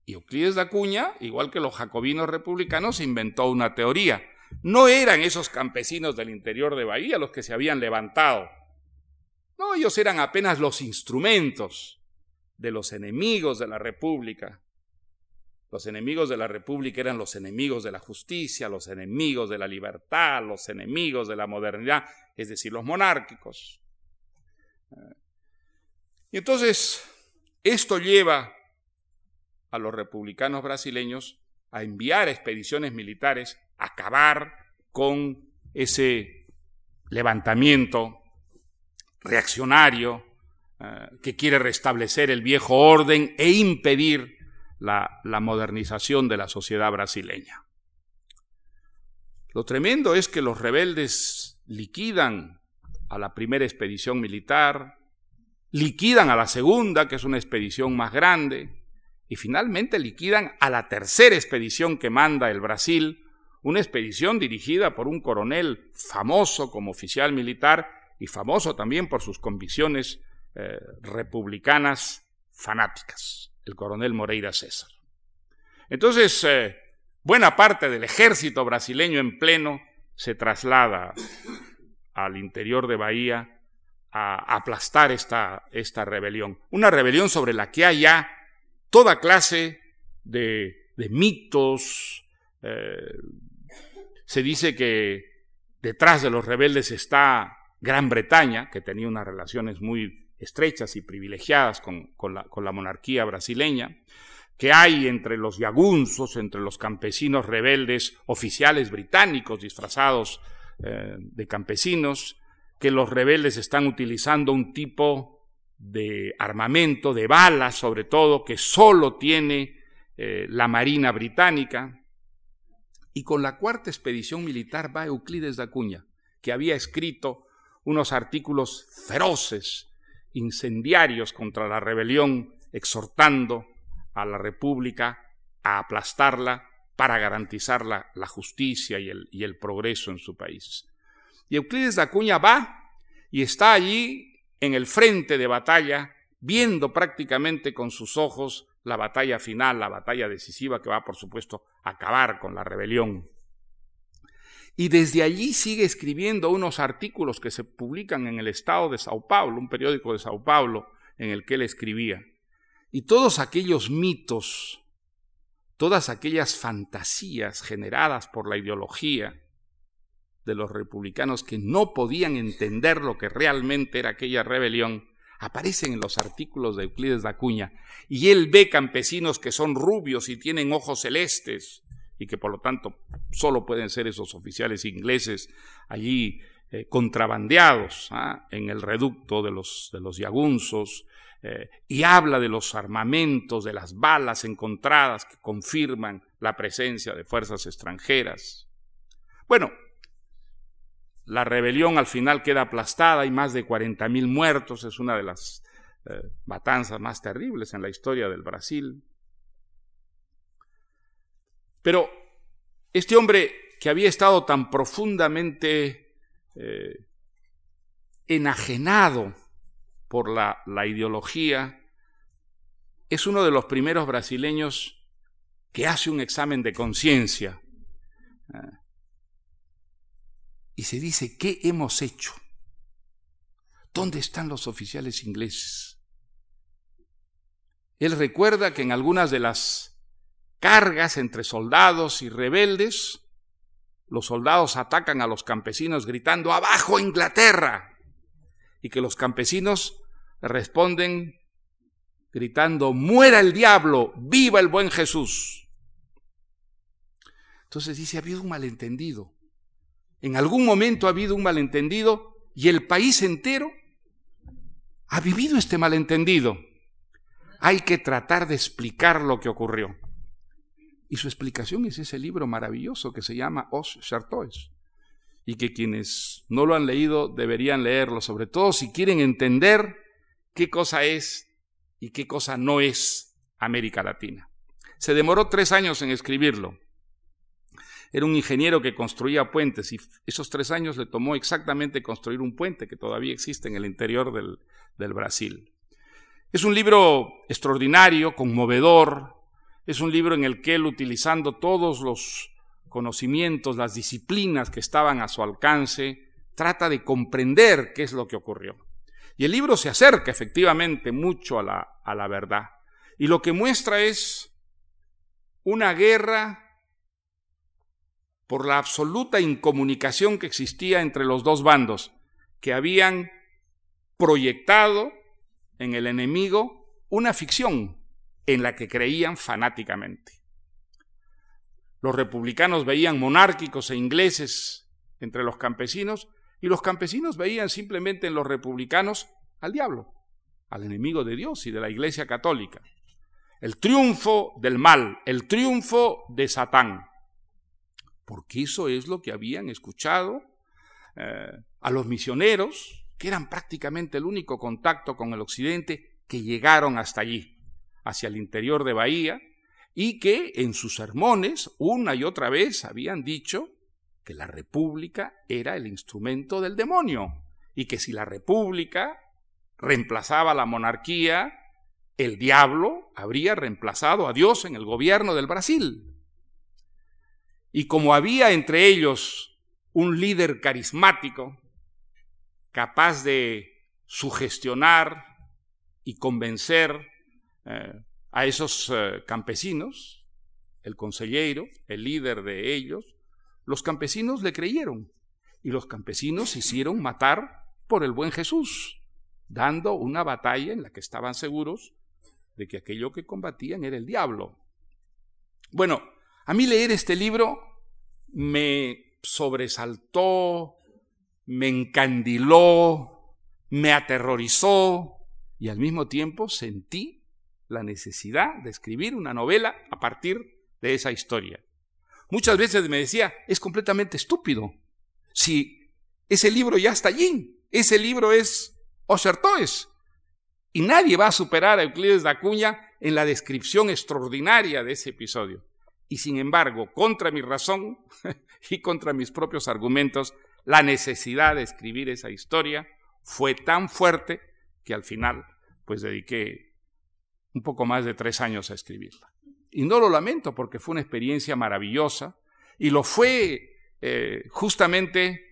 Y Euclides de Acuña, igual que los jacobinos republicanos, inventó una teoría. No eran esos campesinos del interior de Bahía los que se habían levantado. No, ellos eran apenas los instrumentos de los enemigos de la República. Los enemigos de la República eran los enemigos de la justicia, los enemigos de la libertad, los enemigos de la modernidad, es decir, los monárquicos. Y entonces, esto lleva a los republicanos brasileños a enviar expediciones militares a acabar con ese levantamiento reaccionario eh, que quiere restablecer el viejo orden e impedir la modernización de la sociedad brasileña. Lo tremendo es que los rebeldes liquidan a la primera expedición militar, liquidan a la segunda, que es una expedición más grande, y finalmente liquidan a la tercera expedición que manda el Brasil, una expedición dirigida por un coronel famoso como oficial militar y famoso también por sus convicciones eh, republicanas fanáticas, el coronel Moreira César. Entonces, eh, buena parte del ejército brasileño en pleno se traslada al interior de Bahía a aplastar esta, esta rebelión. Una rebelión sobre la que hay ya toda clase de, mitos. Eh, se dice que detrás de los rebeldes está Gran Bretaña, que tenía unas relaciones muy estrechas y privilegiadas con, la, monarquía brasileña, que hay entre los yagunzos, entre los campesinos rebeldes, oficiales británicos disfrazados eh, de campesinos, que los rebeldes están utilizando un tipo de armamento, de balas sobre todo, que solo tiene eh, la Marina Británica. Y con la cuarta expedición militar va Euclides de Acuña, que había escrito unos artículos feroces, incendiarios contra la rebelión, exhortando a la República a aplastarla para garantizar la, justicia y el, y el progreso en su país. Y Euclides de Acuña va y está allí en el frente de batalla, viendo prácticamente con sus ojos la batalla final, la batalla decisiva que va, por supuesto, a acabar con la rebelión. Y desde allí sigue escribiendo unos artículos que se publican en el Estado de Sao Paulo, un periódico de Sao Paulo en el que él escribía. Y todos aquellos mitos, todas aquellas fantasías generadas por la ideología de los republicanos que no podían entender lo que realmente era aquella rebelión, aparecen en los artículos de Euclides da Acuña. Y él ve campesinos que son rubios y tienen ojos celestes, y que por lo tanto solo pueden ser esos oficiales ingleses allí eh, contrabandeados ¿ah? en el reducto de los, de los yagunzos, eh, y habla de los armamentos, de las balas encontradas que confirman la presencia de fuerzas extranjeras. Bueno, la rebelión al final queda aplastada, hay más de 40.000 muertos, es una de las eh, matanzas más terribles en la historia del Brasil. Pero este hombre que había estado tan profundamente eh, enajenado por la, ideología, es uno de los primeros brasileños que hace un examen de conciencia. Ah, y se dice, ¿qué hemos hecho? ¿Dónde están los oficiales ingleses? Él recuerda que en algunas de las cargas entre soldados y rebeldes, los soldados atacan a los campesinos gritando, abajo Inglaterra, y que los campesinos responden gritando, muera el diablo, viva el buen Jesús. Entonces dice, ha habido un malentendido. En algún momento ha habido un malentendido y el país entero ha vivido este malentendido. Hay que tratar de explicar lo que ocurrió. Y su explicación es ese libro maravilloso que se llama Os Chartoes. Y que quienes no lo han leído deberían leerlo, sobre todo si quieren entender qué cosa es y qué cosa no es América Latina. Se demoró tres años en escribirlo. Era un ingeniero que construía puentes y esos tres años le tomó exactamente construir un puente que todavía existe en el interior del, Brasil. Es un libro extraordinario, conmovedor, es un libro en el que él, utilizando todos los conocimientos, las disciplinas que estaban a su alcance, trata de comprender qué es lo que ocurrió. Y el libro se acerca efectivamente mucho a la, a la verdad. Y lo que muestra es una guerra por la absoluta incomunicación que existía entre los dos bandos, que habían proyectado en el enemigo una ficción, en la que creían fanáticamente. Los republicanos veían monárquicos e ingleses entre los campesinos y los campesinos veían simplemente en los republicanos al diablo, al enemigo de Dios y de la Iglesia católica. El triunfo del mal, el triunfo de Satán. Porque eso es lo que habían escuchado eh, a los misioneros, que eran prácticamente el único contacto con el occidente, que llegaron hasta allí hacia el interior de Bahía y que en sus sermones una y otra vez habían dicho que la república era el instrumento del demonio y que si la república reemplazaba la monarquía, el diablo habría reemplazado a Dios en el gobierno del Brasil. Y como había entre ellos un líder carismático, capaz de sugestionar y convencer eh, a esos eh, campesinos, el consejero, el líder de ellos, los campesinos le creyeron y los campesinos se hicieron matar por el buen Jesús, dando una batalla en la que estaban seguros de que aquello que combatían era el diablo. Bueno, a mí leer este libro me sobresaltó, me encandiló, me aterrorizó y al mismo tiempo sentí la necesidad de escribir una novela a partir de esa historia. Muchas veces me decía, es completamente estúpido. Si ese libro ya está allí, ese libro es Ocertoes. Y nadie va a superar a Euclides de Acuña en la descripción extraordinaria de ese episodio. Y sin embargo, contra mi razón y contra mis propios argumentos, la necesidad de escribir esa historia fue tan fuerte que al final pues dediqué un poco más de tres años a escribirla. Y no lo lamento porque fue una experiencia maravillosa y lo fue eh, justamente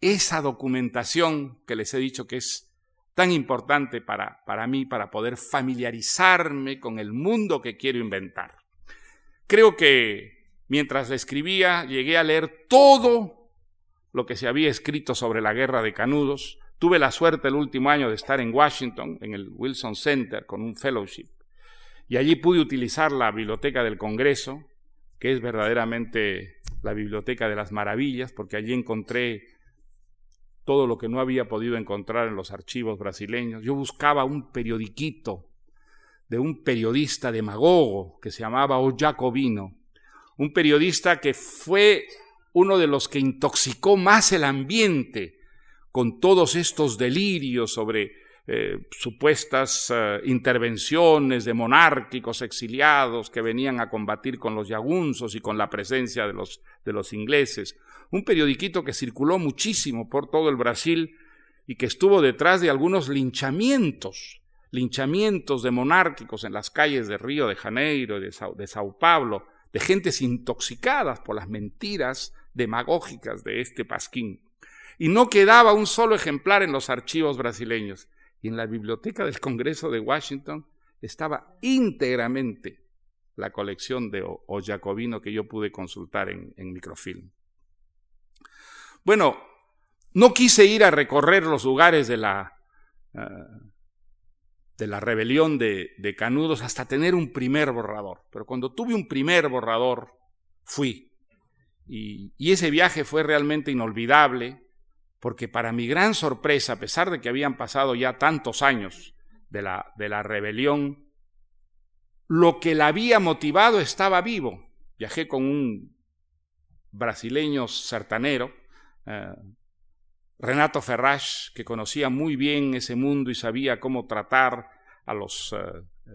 esa documentación que les he dicho que es tan importante para, para mí, para poder familiarizarme con el mundo que quiero inventar. Creo que mientras la escribía llegué a leer todo lo que se había escrito sobre la guerra de Canudos. Tuve la suerte el último año de estar en Washington, en el Wilson Center, con un fellowship. Y allí pude utilizar la biblioteca del Congreso, que es verdaderamente la biblioteca de las maravillas, porque allí encontré todo lo que no había podido encontrar en los archivos brasileños. Yo buscaba un periodiquito de un periodista demagogo que se llamaba O Jacobino, un periodista que fue uno de los que intoxicó más el ambiente con todos estos delirios sobre eh, supuestas eh, intervenciones de monárquicos exiliados que venían a combatir con los yagunzos y con la presencia de los, de los ingleses. Un periodiquito que circuló muchísimo por todo el Brasil y que estuvo detrás de algunos linchamientos, linchamientos de monárquicos en las calles de Río de Janeiro, de, de Sao Paulo, de gentes intoxicadas por las mentiras demagógicas de este pasquín. Y no quedaba un solo ejemplar en los archivos brasileños y en la biblioteca del Congreso de Washington estaba íntegramente la colección de o, Jacobino que yo pude consultar en, microfilm. Bueno, no quise ir a recorrer los lugares de la, eh, de la rebelión de, Canudos hasta tener un primer borrador. Pero cuando tuve un primer borrador, fui. Y, y ese viaje fue realmente inolvidable porque para mi gran sorpresa, a pesar de que habían pasado ya tantos años de la, de la rebelión, lo que la había motivado estaba vivo. Viajé con un brasileño sertanero, eh, Renato Ferraz, que conocía muy bien ese mundo y sabía cómo tratar a los eh, eh,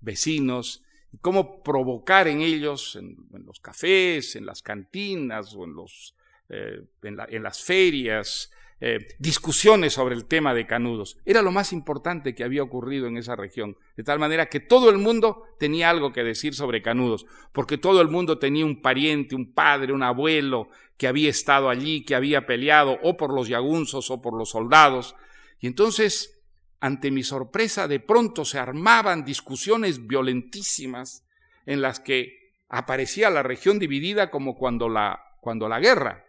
vecinos y cómo provocar en ellos, en, los cafés, en las cantinas o en los eh, en, las ferias, eh, discusiones sobre el tema de Canudos. Era lo más importante que había ocurrido en esa región, de tal manera que todo el mundo tenía algo que decir sobre Canudos, porque todo el mundo tenía un pariente, un padre, un abuelo que había estado allí, que había peleado o por los yagunzos o por los soldados. Y entonces, ante mi sorpresa, de pronto se armaban discusiones violentísimas en las que aparecía la región dividida como cuando la, cuando la guerra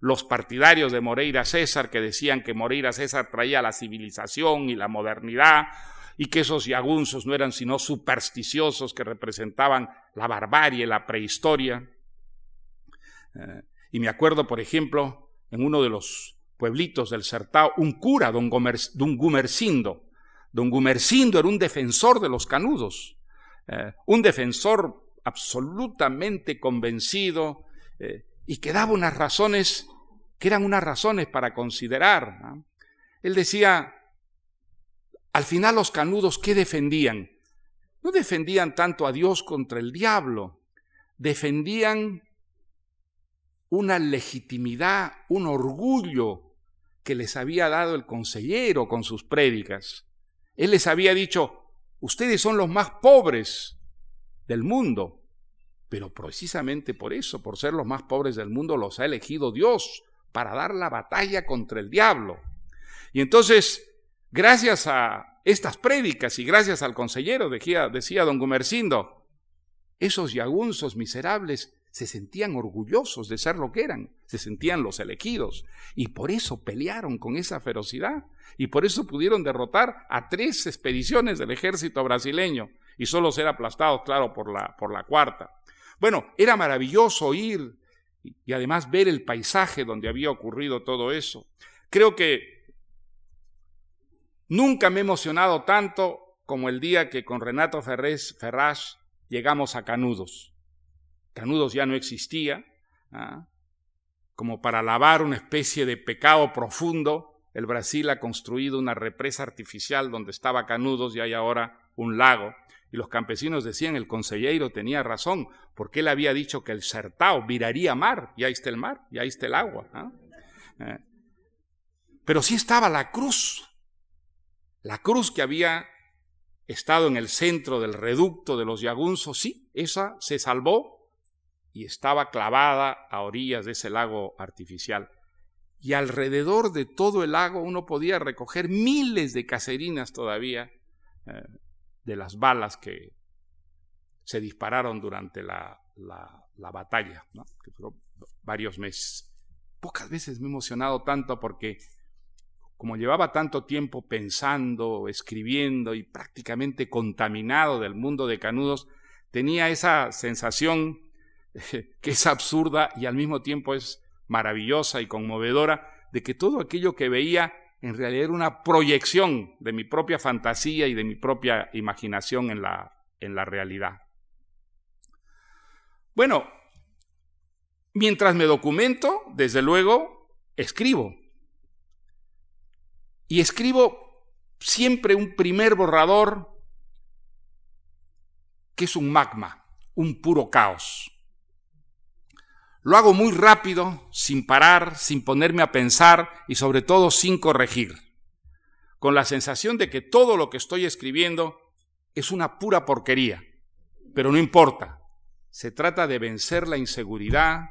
los partidarios de Moreira César que decían que Moreira César traía la civilización y la modernidad y que esos yagunzos no eran sino supersticiosos que representaban la barbarie, la prehistoria. Eh, y me acuerdo, por ejemplo, en uno de los pueblitos del Sertao, un cura, don, don Gumercindo. Don Gumercindo era un defensor de los canudos, eh, un defensor absolutamente convencido, eh, y que daba unas razones que eran unas razones para considerar. Él decía, al final los canudos, ¿qué defendían? No defendían tanto a Dios contra el diablo, defendían una legitimidad, un orgullo que les había dado el consejero con sus prédicas. Él les había dicho, ustedes son los más pobres del mundo, pero precisamente por eso, por ser los más pobres del mundo, los ha elegido Dios para dar la batalla contra el diablo. Y entonces, gracias a estas prédicas y gracias al consejero, decía, decía don Gumercindo, esos yagunzos miserables se sentían orgullosos de ser lo que eran, se sentían los elegidos, y por eso pelearon con esa ferocidad, y por eso pudieron derrotar a tres expediciones del ejército brasileño, y solo ser aplastados, claro, por la, por la cuarta. Bueno, era maravilloso ir y además ver el paisaje donde había ocurrido todo eso. Creo que nunca me he emocionado tanto como el día que con Renato Ferrés, Ferraz llegamos a Canudos. Canudos ya no existía. ¿ah? Como para lavar una especie de pecado profundo, el Brasil ha construido una represa artificial donde estaba Canudos y hay ahora un lago. Y los campesinos decían, el consejero tenía razón, porque él había dicho que el Sertao viraría mar, y ahí está el mar, y ahí está el agua. ¿ah? Eh, pero sí estaba la cruz, la cruz que había estado en el centro del reducto de los Yagunzos, sí, esa se salvó y estaba clavada a orillas de ese lago artificial. Y alrededor de todo el lago uno podía recoger miles de caserinas todavía eh, de las balas que se dispararon durante la, batalla, que duró varios meses. Pocas veces me he emocionado tanto porque como llevaba tanto tiempo pensando, escribiendo y prácticamente contaminado del mundo de Canudos, tenía esa sensación que es absurda y al mismo tiempo es maravillosa y conmovedora de que todo aquello que veía en realidad era una proyección de mi propia fantasía y de mi propia imaginación en la, en la realidad. Bueno, mientras me documento, desde luego, escribo. Y escribo siempre un primer borrador que es un magma, un puro caos. Lo hago muy rápido, sin parar, sin ponerme a pensar y sobre todo sin corregir, con la sensación de que todo lo que estoy escribiendo es una pura porquería. Pero no importa, se trata de vencer la inseguridad,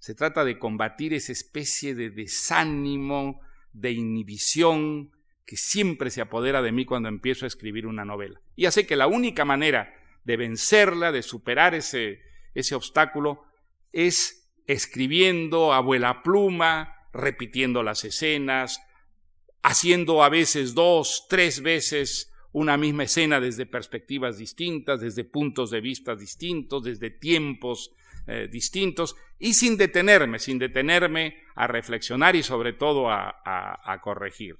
se trata de combatir esa especie de desánimo, de inhibición que siempre se apodera de mí cuando empiezo a escribir una novela. Y sé que la única manera de vencerla, de superar ese, ese obstáculo, es escribiendo a vuela pluma, repitiendo las escenas, haciendo a veces dos, tres veces una misma escena desde perspectivas distintas, desde puntos de vista distintos, desde tiempos eh, distintos y sin detenerme, sin detenerme a reflexionar y sobre todo a, corregir.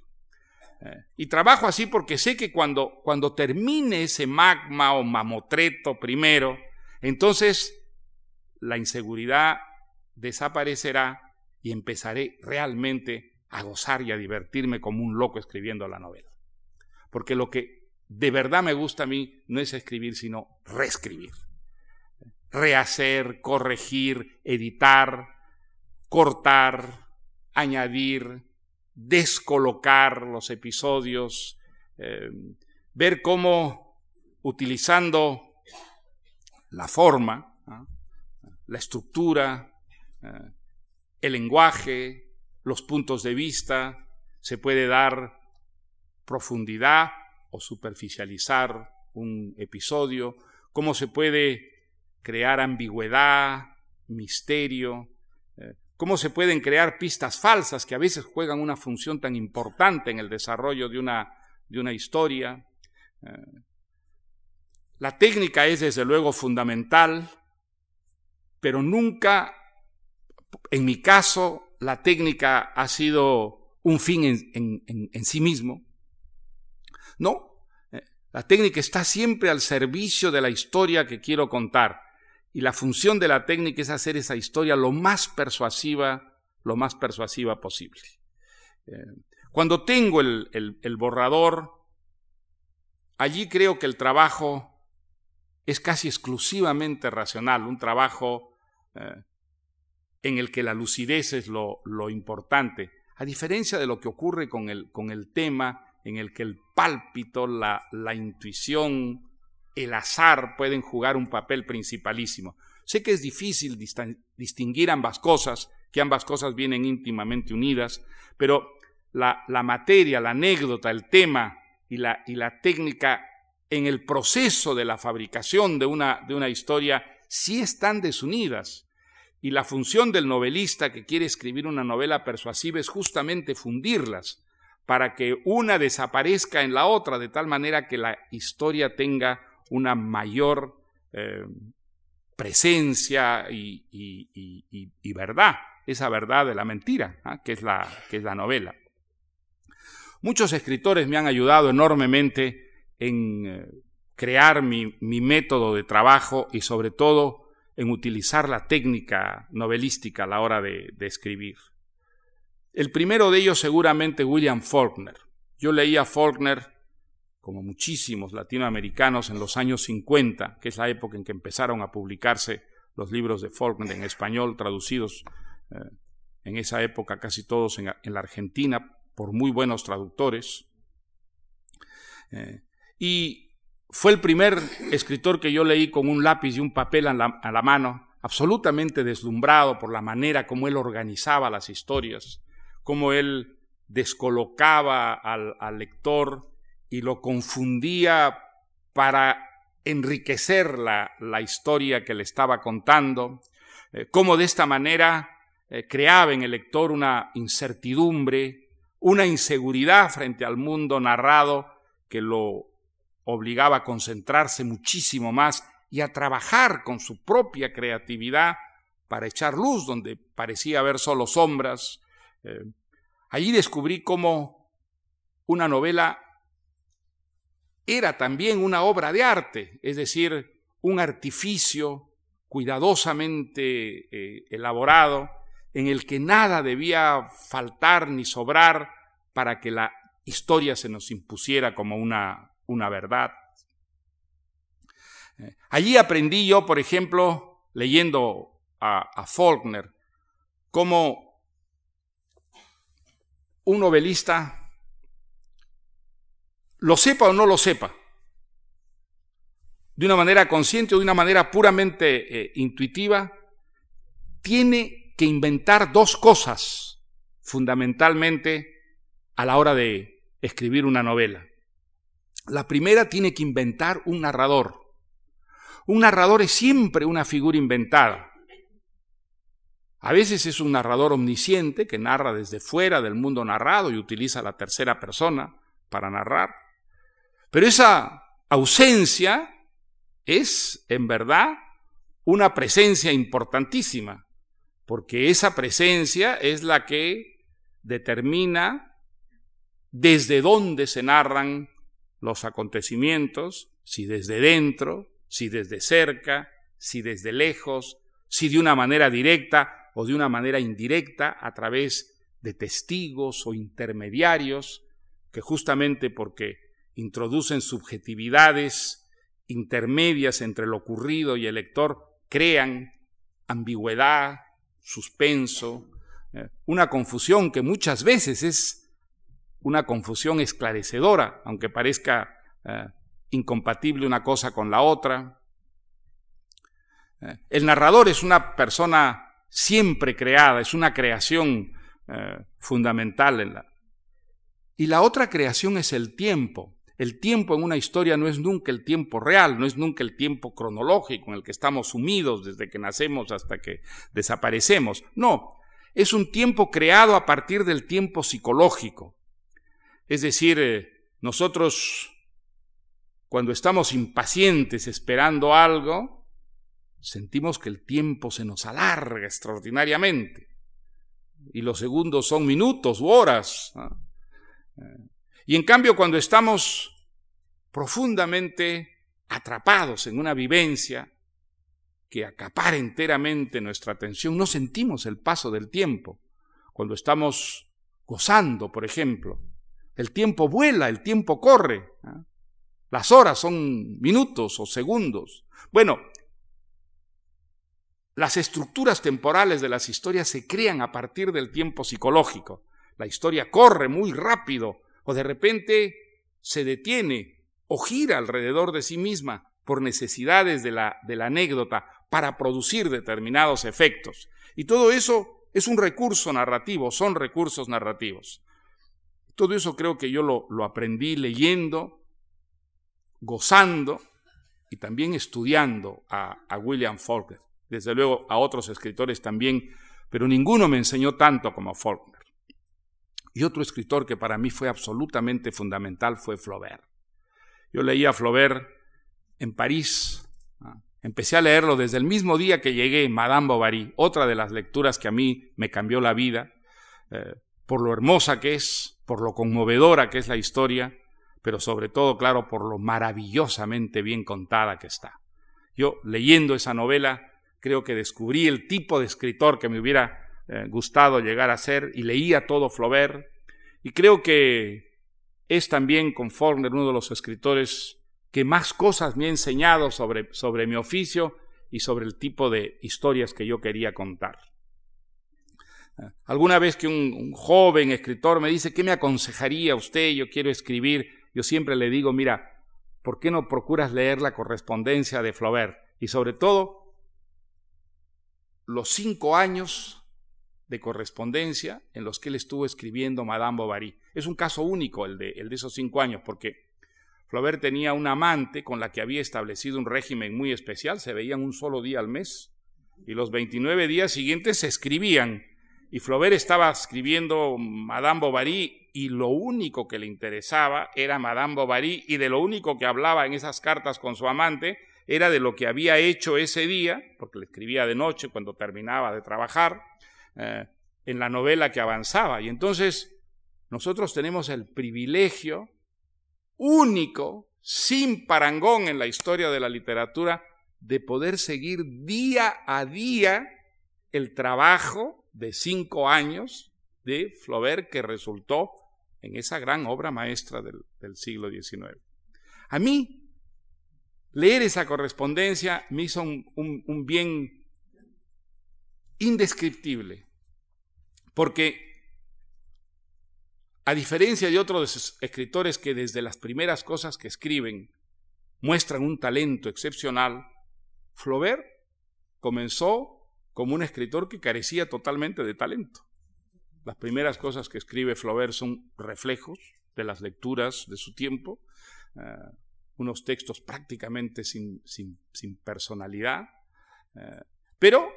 Eh, y trabajo así porque sé que cuando, cuando termine ese magma o mamotreto primero, entonces la inseguridad desaparecerá y empezaré realmente a gozar y a divertirme como un loco escribiendo la novela. Porque lo que de verdad me gusta a mí no es escribir, sino reescribir rehacer, corregir, editar, cortar, añadir, descolocar los episodios, eh, ver cómo utilizando la forma, la estructura, el lenguaje, los puntos de vista, se puede dar profundidad o superficializar un episodio, cómo se puede crear ambigüedad, misterio, eh, cómo se pueden crear pistas falsas que a veces juegan una función tan importante en el desarrollo de una, de una historia. Eh, la técnica es desde luego fundamental, pero nunca, en mi caso, la técnica ha sido un fin en, sí mismo. No, eh, la técnica está siempre al servicio de la historia que quiero contar. Y la función de la técnica es hacer esa historia lo más persuasiva, lo más persuasiva posible. Eh, cuando tengo el, borrador, allí creo que el trabajo es casi exclusivamente racional, un trabajo eh, en el que la lucidez es lo, importante, a diferencia de lo que ocurre con el, con el tema en el que el pálpito, la, la intuición, el azar pueden jugar un papel principalísimo. Sé que es difícil distinguir ambas cosas, que ambas cosas vienen íntimamente unidas, pero la, materia, la anécdota, el tema y la, y la, técnica en el proceso de la fabricación de una, de una historia sí están desunidas. Y la función del novelista que quiere escribir una novela persuasiva es justamente fundirlas, para que una desaparezca en la otra, de tal manera que la historia tenga una mayor eh, presencia y, verdad, esa verdad de la mentira, ¿ah? que, es la, que es la novela. Muchos escritores me han ayudado enormemente en eh, crear mi, método de trabajo y sobre todo en utilizar la técnica novelística a la hora de, escribir. El primero de ellos seguramente William Faulkner. Yo leía a Faulkner como muchísimos latinoamericanos en los años 50, que es la época en que empezaron a publicarse los libros de Faulkner en español, traducidos eh, en esa época casi todos en, la Argentina por muy buenos traductores. Eh, y fue el primer escritor que yo leí con un lápiz y un papel a la, mano, absolutamente deslumbrado por la manera como él organizaba las historias, cómo él descolocaba al, al lector y lo confundía para enriquecer la, la, historia que le estaba contando, eh, cómo de esta manera eh, creaba en el lector una incertidumbre, una inseguridad frente al mundo narrado que lo obligaba a concentrarse muchísimo más y a trabajar con su propia creatividad para echar luz donde parecía haber solo sombras. Eh, allí descubrí cómo una novela era también una obra de arte, es decir, un artificio cuidadosamente eh, elaborado en el que nada debía faltar ni sobrar para que la historia se nos impusiera como una, una verdad. Eh, allí aprendí yo, por ejemplo, leyendo a, Faulkner, cómo un novelista, lo sepa o no lo sepa, de una manera consciente o de una manera puramente eh, intuitiva, tiene que inventar dos cosas fundamentalmente a la hora de escribir una novela. La primera tiene que inventar un narrador. Un narrador es siempre una figura inventada. A veces es un narrador omnisciente que narra desde fuera del mundo narrado y utiliza la tercera persona para narrar. Pero esa ausencia es, en verdad, una presencia importantísima, porque esa presencia es la que determina desde dónde se narran los acontecimientos, si desde dentro, si desde cerca, si desde lejos, si de una manera directa o de una manera indirecta a través de testigos o intermediarios, que justamente porque introducen subjetividades intermedias entre lo ocurrido y el lector, crean ambigüedad, suspenso, eh, una confusión que muchas veces es una confusión esclarecedora, aunque parezca eh, incompatible una cosa con la otra. Eh, el narrador es una persona siempre creada, es una creación eh, fundamental en la... Y la otra creación es el tiempo. El tiempo en una historia no es nunca el tiempo real, no es nunca el tiempo cronológico en el que estamos sumidos desde que nacemos hasta que desaparecemos. No, es un tiempo creado a partir del tiempo psicológico. Es decir, eh, nosotros cuando estamos impacientes esperando algo, sentimos que el tiempo se nos alarga extraordinariamente. Y los segundos son minutos u horas. Eh, y en cambio, cuando estamos profundamente atrapados en una vivencia que acapara enteramente nuestra atención, no sentimos el paso del tiempo. Cuando estamos gozando, por ejemplo, el tiempo vuela, el tiempo corre. Las horas son minutos o segundos. Bueno, las estructuras temporales de las historias se crean a partir del tiempo psicológico. La historia corre muy rápido o de repente se detiene o gira alrededor de sí misma por necesidades de la, de la anécdota para producir determinados efectos. Y todo eso es un recurso narrativo, son recursos narrativos. Todo eso creo que yo lo, aprendí leyendo, gozando y también estudiando a, a William Faulkner. Desde luego a otros escritores también, pero ninguno me enseñó tanto como Faulkner. Y otro escritor que para mí fue absolutamente fundamental fue Flaubert. Yo leía a Flaubert en París. Empecé a leerlo desde el mismo día que llegué, Madame Bovary, otra de las lecturas que a mí me cambió la vida, eh, por lo hermosa que es, por lo conmovedora que es la historia, pero sobre todo, claro, por lo maravillosamente bien contada que está. Yo, leyendo esa novela, creo que descubrí el tipo de escritor que me hubiera eh, gustado llegar a ser y leía todo Flaubert y creo que es también con Faulkner uno de los escritores que más cosas me ha enseñado sobre, sobre mi oficio y sobre el tipo de historias que yo quería contar. Alguna vez que un, un joven escritor me dice, ¿qué me aconsejaría usted? Yo quiero escribir yo siempre le digo, mira, ¿por qué no procuras leer la correspondencia de Flaubert? Y sobre todo, los cinco años de correspondencia en los que él estuvo escribiendo Madame Bovary. Es un caso único el de, el de esos cinco años, porque Flaubert tenía una amante con la que había establecido un régimen muy especial, se veían un solo día al mes, y los 29 días siguientes se escribían. Y Flaubert estaba escribiendo Madame Bovary y lo único que le interesaba era Madame Bovary y de lo único que hablaba en esas cartas con su amante era de lo que había hecho ese día, porque le escribía de noche cuando terminaba de trabajar, eh, en la novela que avanzaba. Y entonces nosotros tenemos el privilegio único, sin parangón en la historia de la literatura, de poder seguir día a día el trabajo de cinco años de Flaubert que resultó en esa gran obra maestra del, siglo XIX. A mí, leer esa correspondencia me hizo un bien indescriptible, porque a diferencia de otros escritores que desde las primeras cosas que escriben muestran un talento excepcional, Flaubert comenzó como un escritor que carecía totalmente de talento. Las primeras cosas que escribe Flaubert son reflejos de las lecturas de su tiempo, eh, unos textos prácticamente sin, personalidad, eh, pero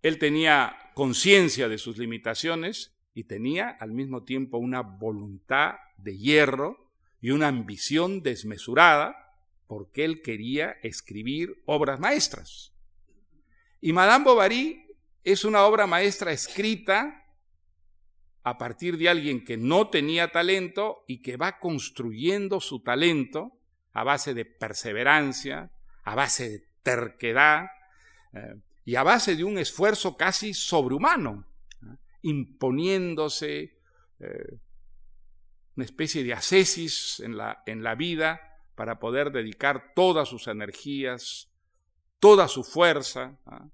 él tenía conciencia de sus limitaciones y tenía al mismo tiempo una voluntad de hierro y una ambición desmesurada porque él quería escribir obras maestras. Y Madame Bovary es una obra maestra escrita a partir de alguien que no tenía talento y que va construyendo su talento a base de perseverancia, a base de terquedad eh, y a base de un esfuerzo casi sobrehumano imponiéndose eh, una especie de ascesis en la, en la vida para poder dedicar todas sus energías, toda su fuerza, ¿ah?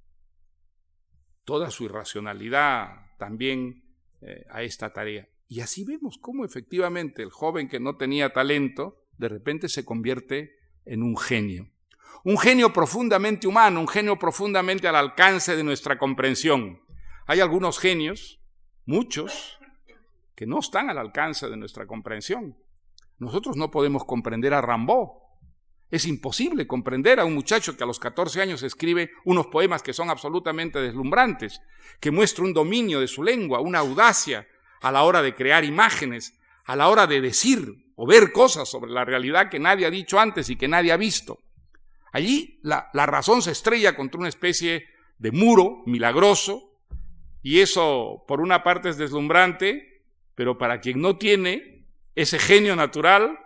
toda su irracionalidad también eh, a esta tarea. Y así vemos cómo efectivamente el joven que no tenía talento de repente se convierte en un genio. Un genio profundamente humano, un genio profundamente al alcance de nuestra comprensión. Hay algunos genios, muchos, que no están al alcance de nuestra comprensión. Nosotros no podemos comprender a Rambaud. Es imposible comprender a un muchacho que a los 14 años escribe unos poemas que son absolutamente deslumbrantes, que muestra un dominio de su lengua, una audacia a la hora de crear imágenes, a la hora de decir o ver cosas sobre la realidad que nadie ha dicho antes y que nadie ha visto. Allí la, la razón se estrella contra una especie de muro milagroso y eso, por una parte, es deslumbrante, pero para quien no tiene ese genio natural,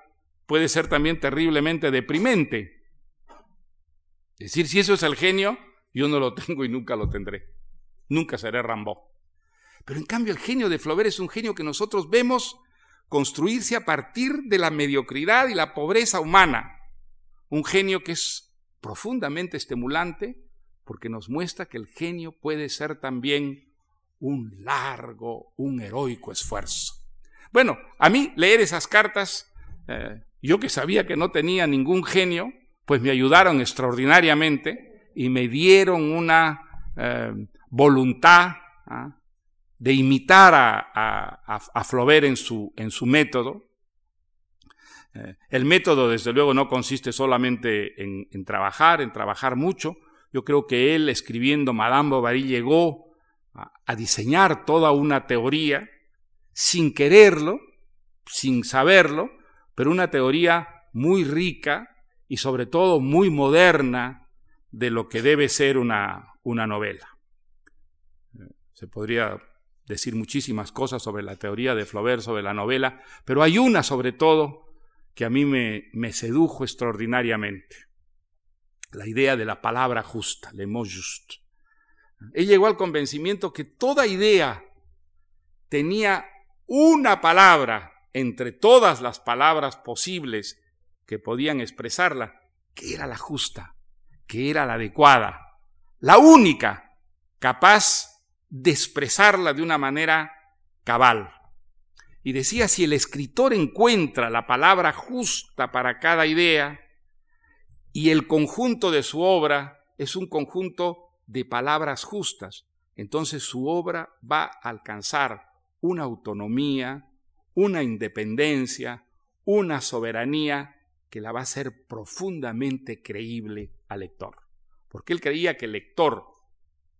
puede ser también terriblemente deprimente. Es decir, si eso es el genio, yo no lo tengo y nunca lo tendré. Nunca seré Rambo. Pero en cambio el genio de Flaubert es un genio que nosotros vemos construirse a partir de la mediocridad y la pobreza humana. Un genio que es profundamente estimulante porque nos muestra que el genio puede ser también un largo, un heroico esfuerzo. Bueno, a mí leer esas cartas, eh, yo que sabía que no tenía ningún genio, pues me ayudaron extraordinariamente y me dieron una eh, voluntad ¿ah? de imitar a, Flaubert en su, en su método. Eh, el método, desde luego, no consiste solamente en, en, trabajar, en trabajar mucho. Yo creo que él, escribiendo Madame Bovary, llegó a diseñar toda una teoría sin quererlo, sin saberlo, pero una teoría muy rica y sobre todo muy moderna de lo que debe ser una, una novela. Se podría decir muchísimas cosas sobre la teoría de Flaubert, sobre la novela, pero hay una sobre todo que a mí me, me sedujo extraordinariamente. La idea de la palabra justa, le mot juste. Él llegó al convencimiento que toda idea tenía una palabra entre todas las palabras posibles que podían expresarla, que era la justa, que era la adecuada, la única capaz de expresarla de una manera cabal. Y decía, si el escritor encuentra la palabra justa para cada idea y el conjunto de su obra es un conjunto de palabras justas, entonces su obra va a alcanzar una autonomía, una independencia, una soberanía que la va a hacer profundamente creíble al lector. Porque él creía que el lector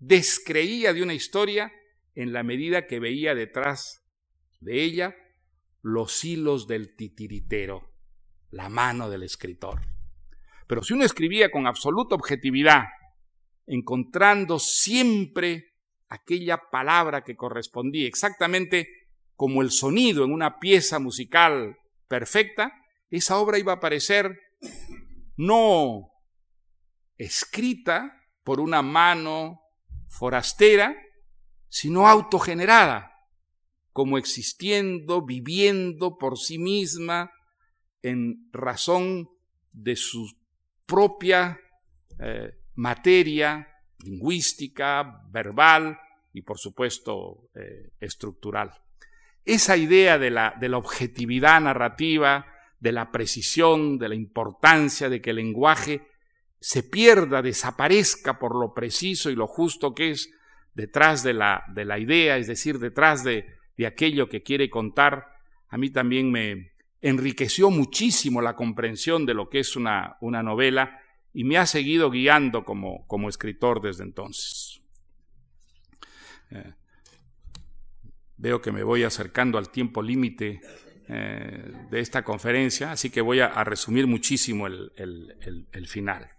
descreía de una historia en la medida que veía detrás de ella los hilos del titiritero, la mano del escritor. Pero si uno escribía con absoluta objetividad, encontrando siempre aquella palabra que correspondía exactamente como el sonido en una pieza musical perfecta, esa obra iba a aparecer no escrita por una mano forastera, sino autogenerada, como existiendo, viviendo por sí misma en razón de su propia eh, materia lingüística, verbal y por supuesto eh, estructural. Esa idea de la, de la objetividad narrativa, de la precisión, de la importancia de que el lenguaje se pierda, desaparezca por lo preciso y lo justo que es detrás de la, de la idea, es decir, detrás de, de aquello que quiere contar, a mí también me enriqueció muchísimo la comprensión de lo que es una, una novela y me ha seguido guiando como, como escritor desde entonces. Eh, veo que me voy acercando al tiempo límite eh, de esta conferencia, así que voy a, resumir muchísimo el, el final.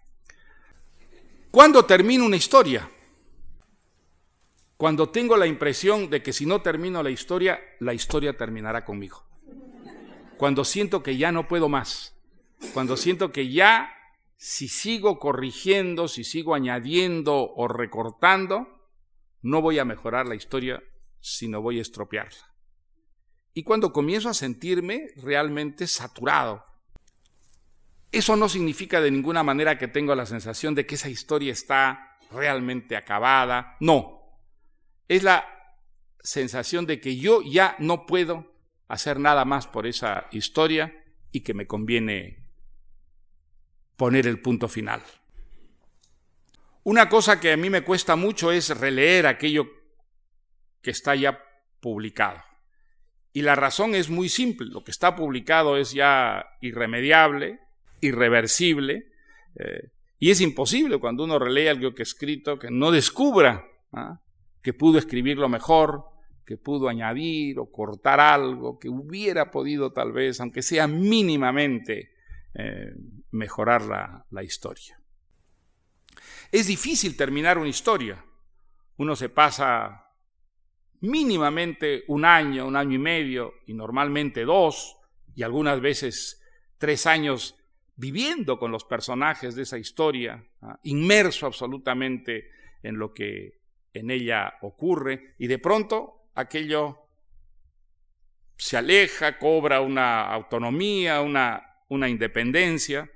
¿Cuándo termina una historia? Cuando tengo la impresión de que si no termino la historia, la historia terminará conmigo. Cuando siento que ya no puedo más. Cuando siento que ya, si sigo corrigiendo, si sigo añadiendo o recortando, no voy a mejorar la historia, sino voy a estropearla. Y cuando comienzo a sentirme realmente saturado, eso no significa de ninguna manera que tengo la sensación de que esa historia está realmente acabada. No. Es la sensación de que yo ya no puedo hacer nada más por esa historia y que me conviene poner el punto final. Una cosa que a mí me cuesta mucho es releer aquello que está ya publicado. Y la razón es muy simple. Lo que está publicado es ya irremediable, irreversible, eh, y es imposible cuando uno relee algo que escrito que no descubra ¿ah? que pudo escribirlo mejor, que pudo añadir o cortar algo, que hubiera podido tal vez, aunque sea mínimamente, eh, mejorar la, la historia. Es difícil terminar una historia. Uno se pasa mínimamente un año, un año y medio, y normalmente dos, y algunas veces tres años viviendo con los personajes de esa historia, ¿ah? inmerso absolutamente en lo que en ella ocurre, y de pronto aquello se aleja, cobra una autonomía, una, una independencia,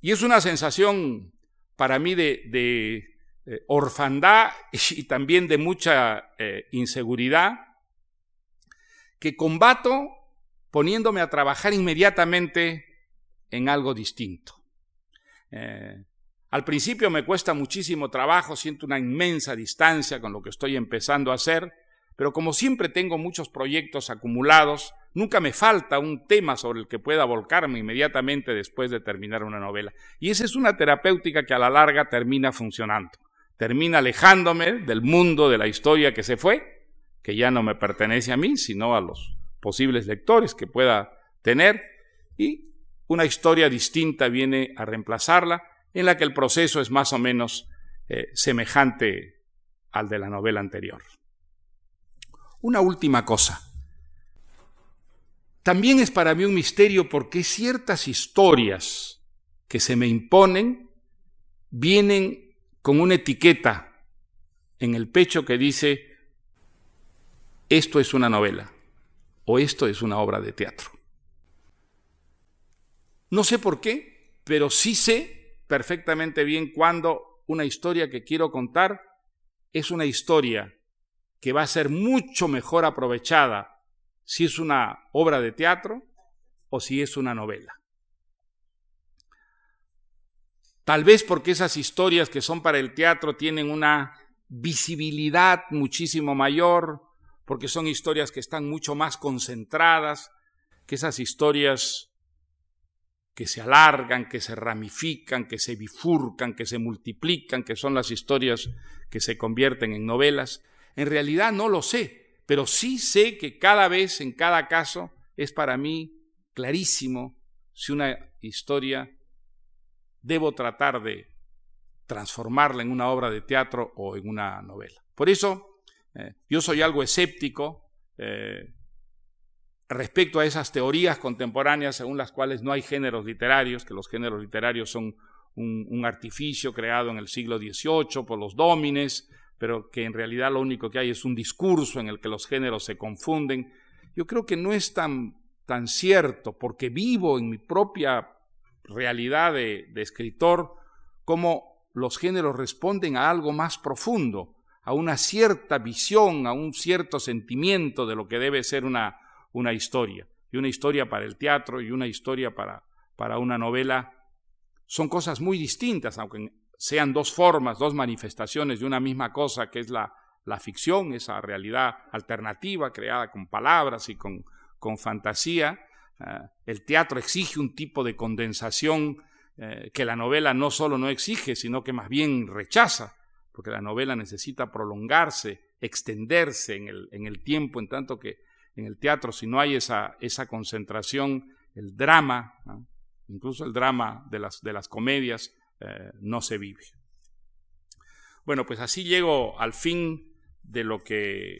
y es una sensación para mí de, de eh, orfandad y también de mucha eh, inseguridad, que combato poniéndome a trabajar inmediatamente en algo distinto. Eh, al principio me cuesta muchísimo trabajo, siento una inmensa distancia con lo que estoy empezando a hacer, pero como siempre tengo muchos proyectos acumulados, nunca me falta un tema sobre el que pueda volcarme inmediatamente después de terminar una novela. Y esa es una terapéutica que a la larga termina funcionando. Termina alejándome del mundo de la historia que se fue, que ya no me pertenece a mí, sino a los posibles lectores que pueda tener, y una historia distinta viene a reemplazarla, en la que el proceso es más o menos eh, semejante al de la novela anterior. Una última cosa. También es para mí un misterio porque ciertas historias que se me imponen vienen con una etiqueta en el pecho que dice, esto es una novela o esto es una obra de teatro. No sé por qué, pero sí sé perfectamente bien cuando una historia que quiero contar es una historia que va a ser mucho mejor aprovechada si es una obra de teatro o si es una novela. Tal vez porque esas historias que son para el teatro tienen una visibilidad muchísimo mayor, porque son historias que están mucho más concentradas que esas historias que se alargan, que se ramifican, que se bifurcan, que se multiplican, que son las historias que se convierten en novelas. En realidad no lo sé, pero sí sé que cada vez, en cada caso, es para mí clarísimo si una historia debo tratar de transformarla en una obra de teatro o en una novela. Por eso, eh, yo soy algo escéptico eh, respecto a esas teorías contemporáneas según las cuales no hay géneros literarios, que los géneros literarios son un, artificio creado en el siglo XVIII por los dómines, pero que en realidad lo único que hay es un discurso en el que los géneros se confunden. Yo creo que no es tan, tan cierto, porque vivo en mi propia realidad de, escritor, cómo los géneros responden a algo más profundo, a una cierta visión, a un cierto sentimiento de lo que debe ser una, una historia. Y una historia para el teatro y una historia para, para una novela son cosas muy distintas, aunque sean dos formas, dos manifestaciones de una misma cosa, que es la, la ficción, esa realidad alternativa creada con palabras y con, con fantasía, el teatro exige un tipo de condensación eh, que la novela no solo no exige, sino que más bien rechaza, porque la novela necesita prolongarse, extenderse en el, tiempo, en tanto que en el teatro, si no hay esa, concentración, el drama, incluso el drama de las, de las comedias, eh, no se vive. Bueno, pues así llego al fin de lo que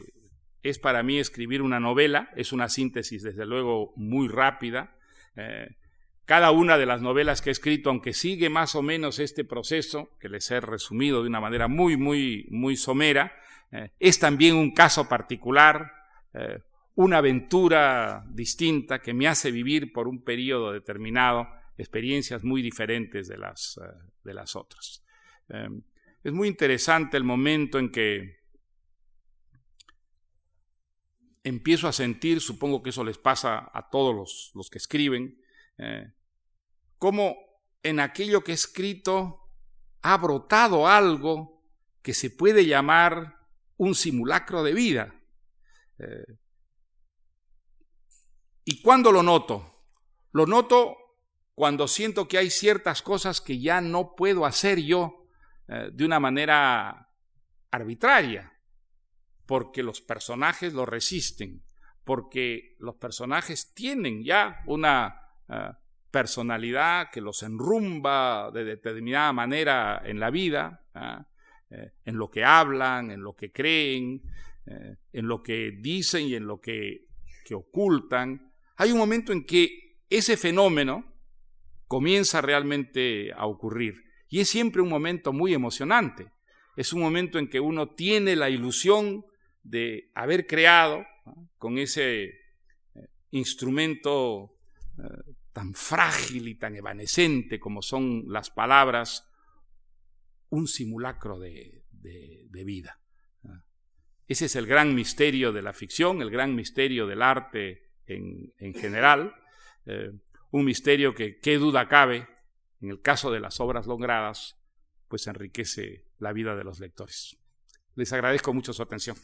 es para mí escribir una novela, es una síntesis desde luego muy rápida. Eh, cada una de las novelas que he escrito, aunque sigue más o menos este proceso, que les he resumido de una manera muy, muy, muy somera, eh, es también un caso particular, eh, una aventura distinta que me hace vivir por un periodo determinado experiencias muy diferentes de las, de las otras. es muy interesante el momento en que empiezo a sentir, supongo que eso les pasa a todos los, que escriben, eh, como en aquello que he escrito ha brotado algo que se puede llamar un simulacro de vida. Eh, ¿Y cuándo lo noto? Lo noto cuando siento que hay ciertas cosas que ya no puedo hacer yo eh, de una manera arbitraria porque los personajes lo resisten, porque los personajes tienen ya una eh, personalidad que los enrumba de determinada manera en la vida, ¿ah? eh, en lo que hablan, en lo que creen, eh, en lo que dicen y en lo que, que ocultan. Hay un momento en que ese fenómeno comienza realmente a ocurrir y es siempre un momento muy emocionante. Es un momento en que uno tiene la ilusión de haber creado con ese eh, instrumento eh, tan frágil y tan evanescente como son las palabras, un simulacro de, vida. Ese es el gran misterio de la ficción, el gran misterio del arte en, general, eh, un misterio que, qué duda cabe, en el caso de las obras logradas, pues enriquece la vida de los lectores. Les agradezco mucho su atención.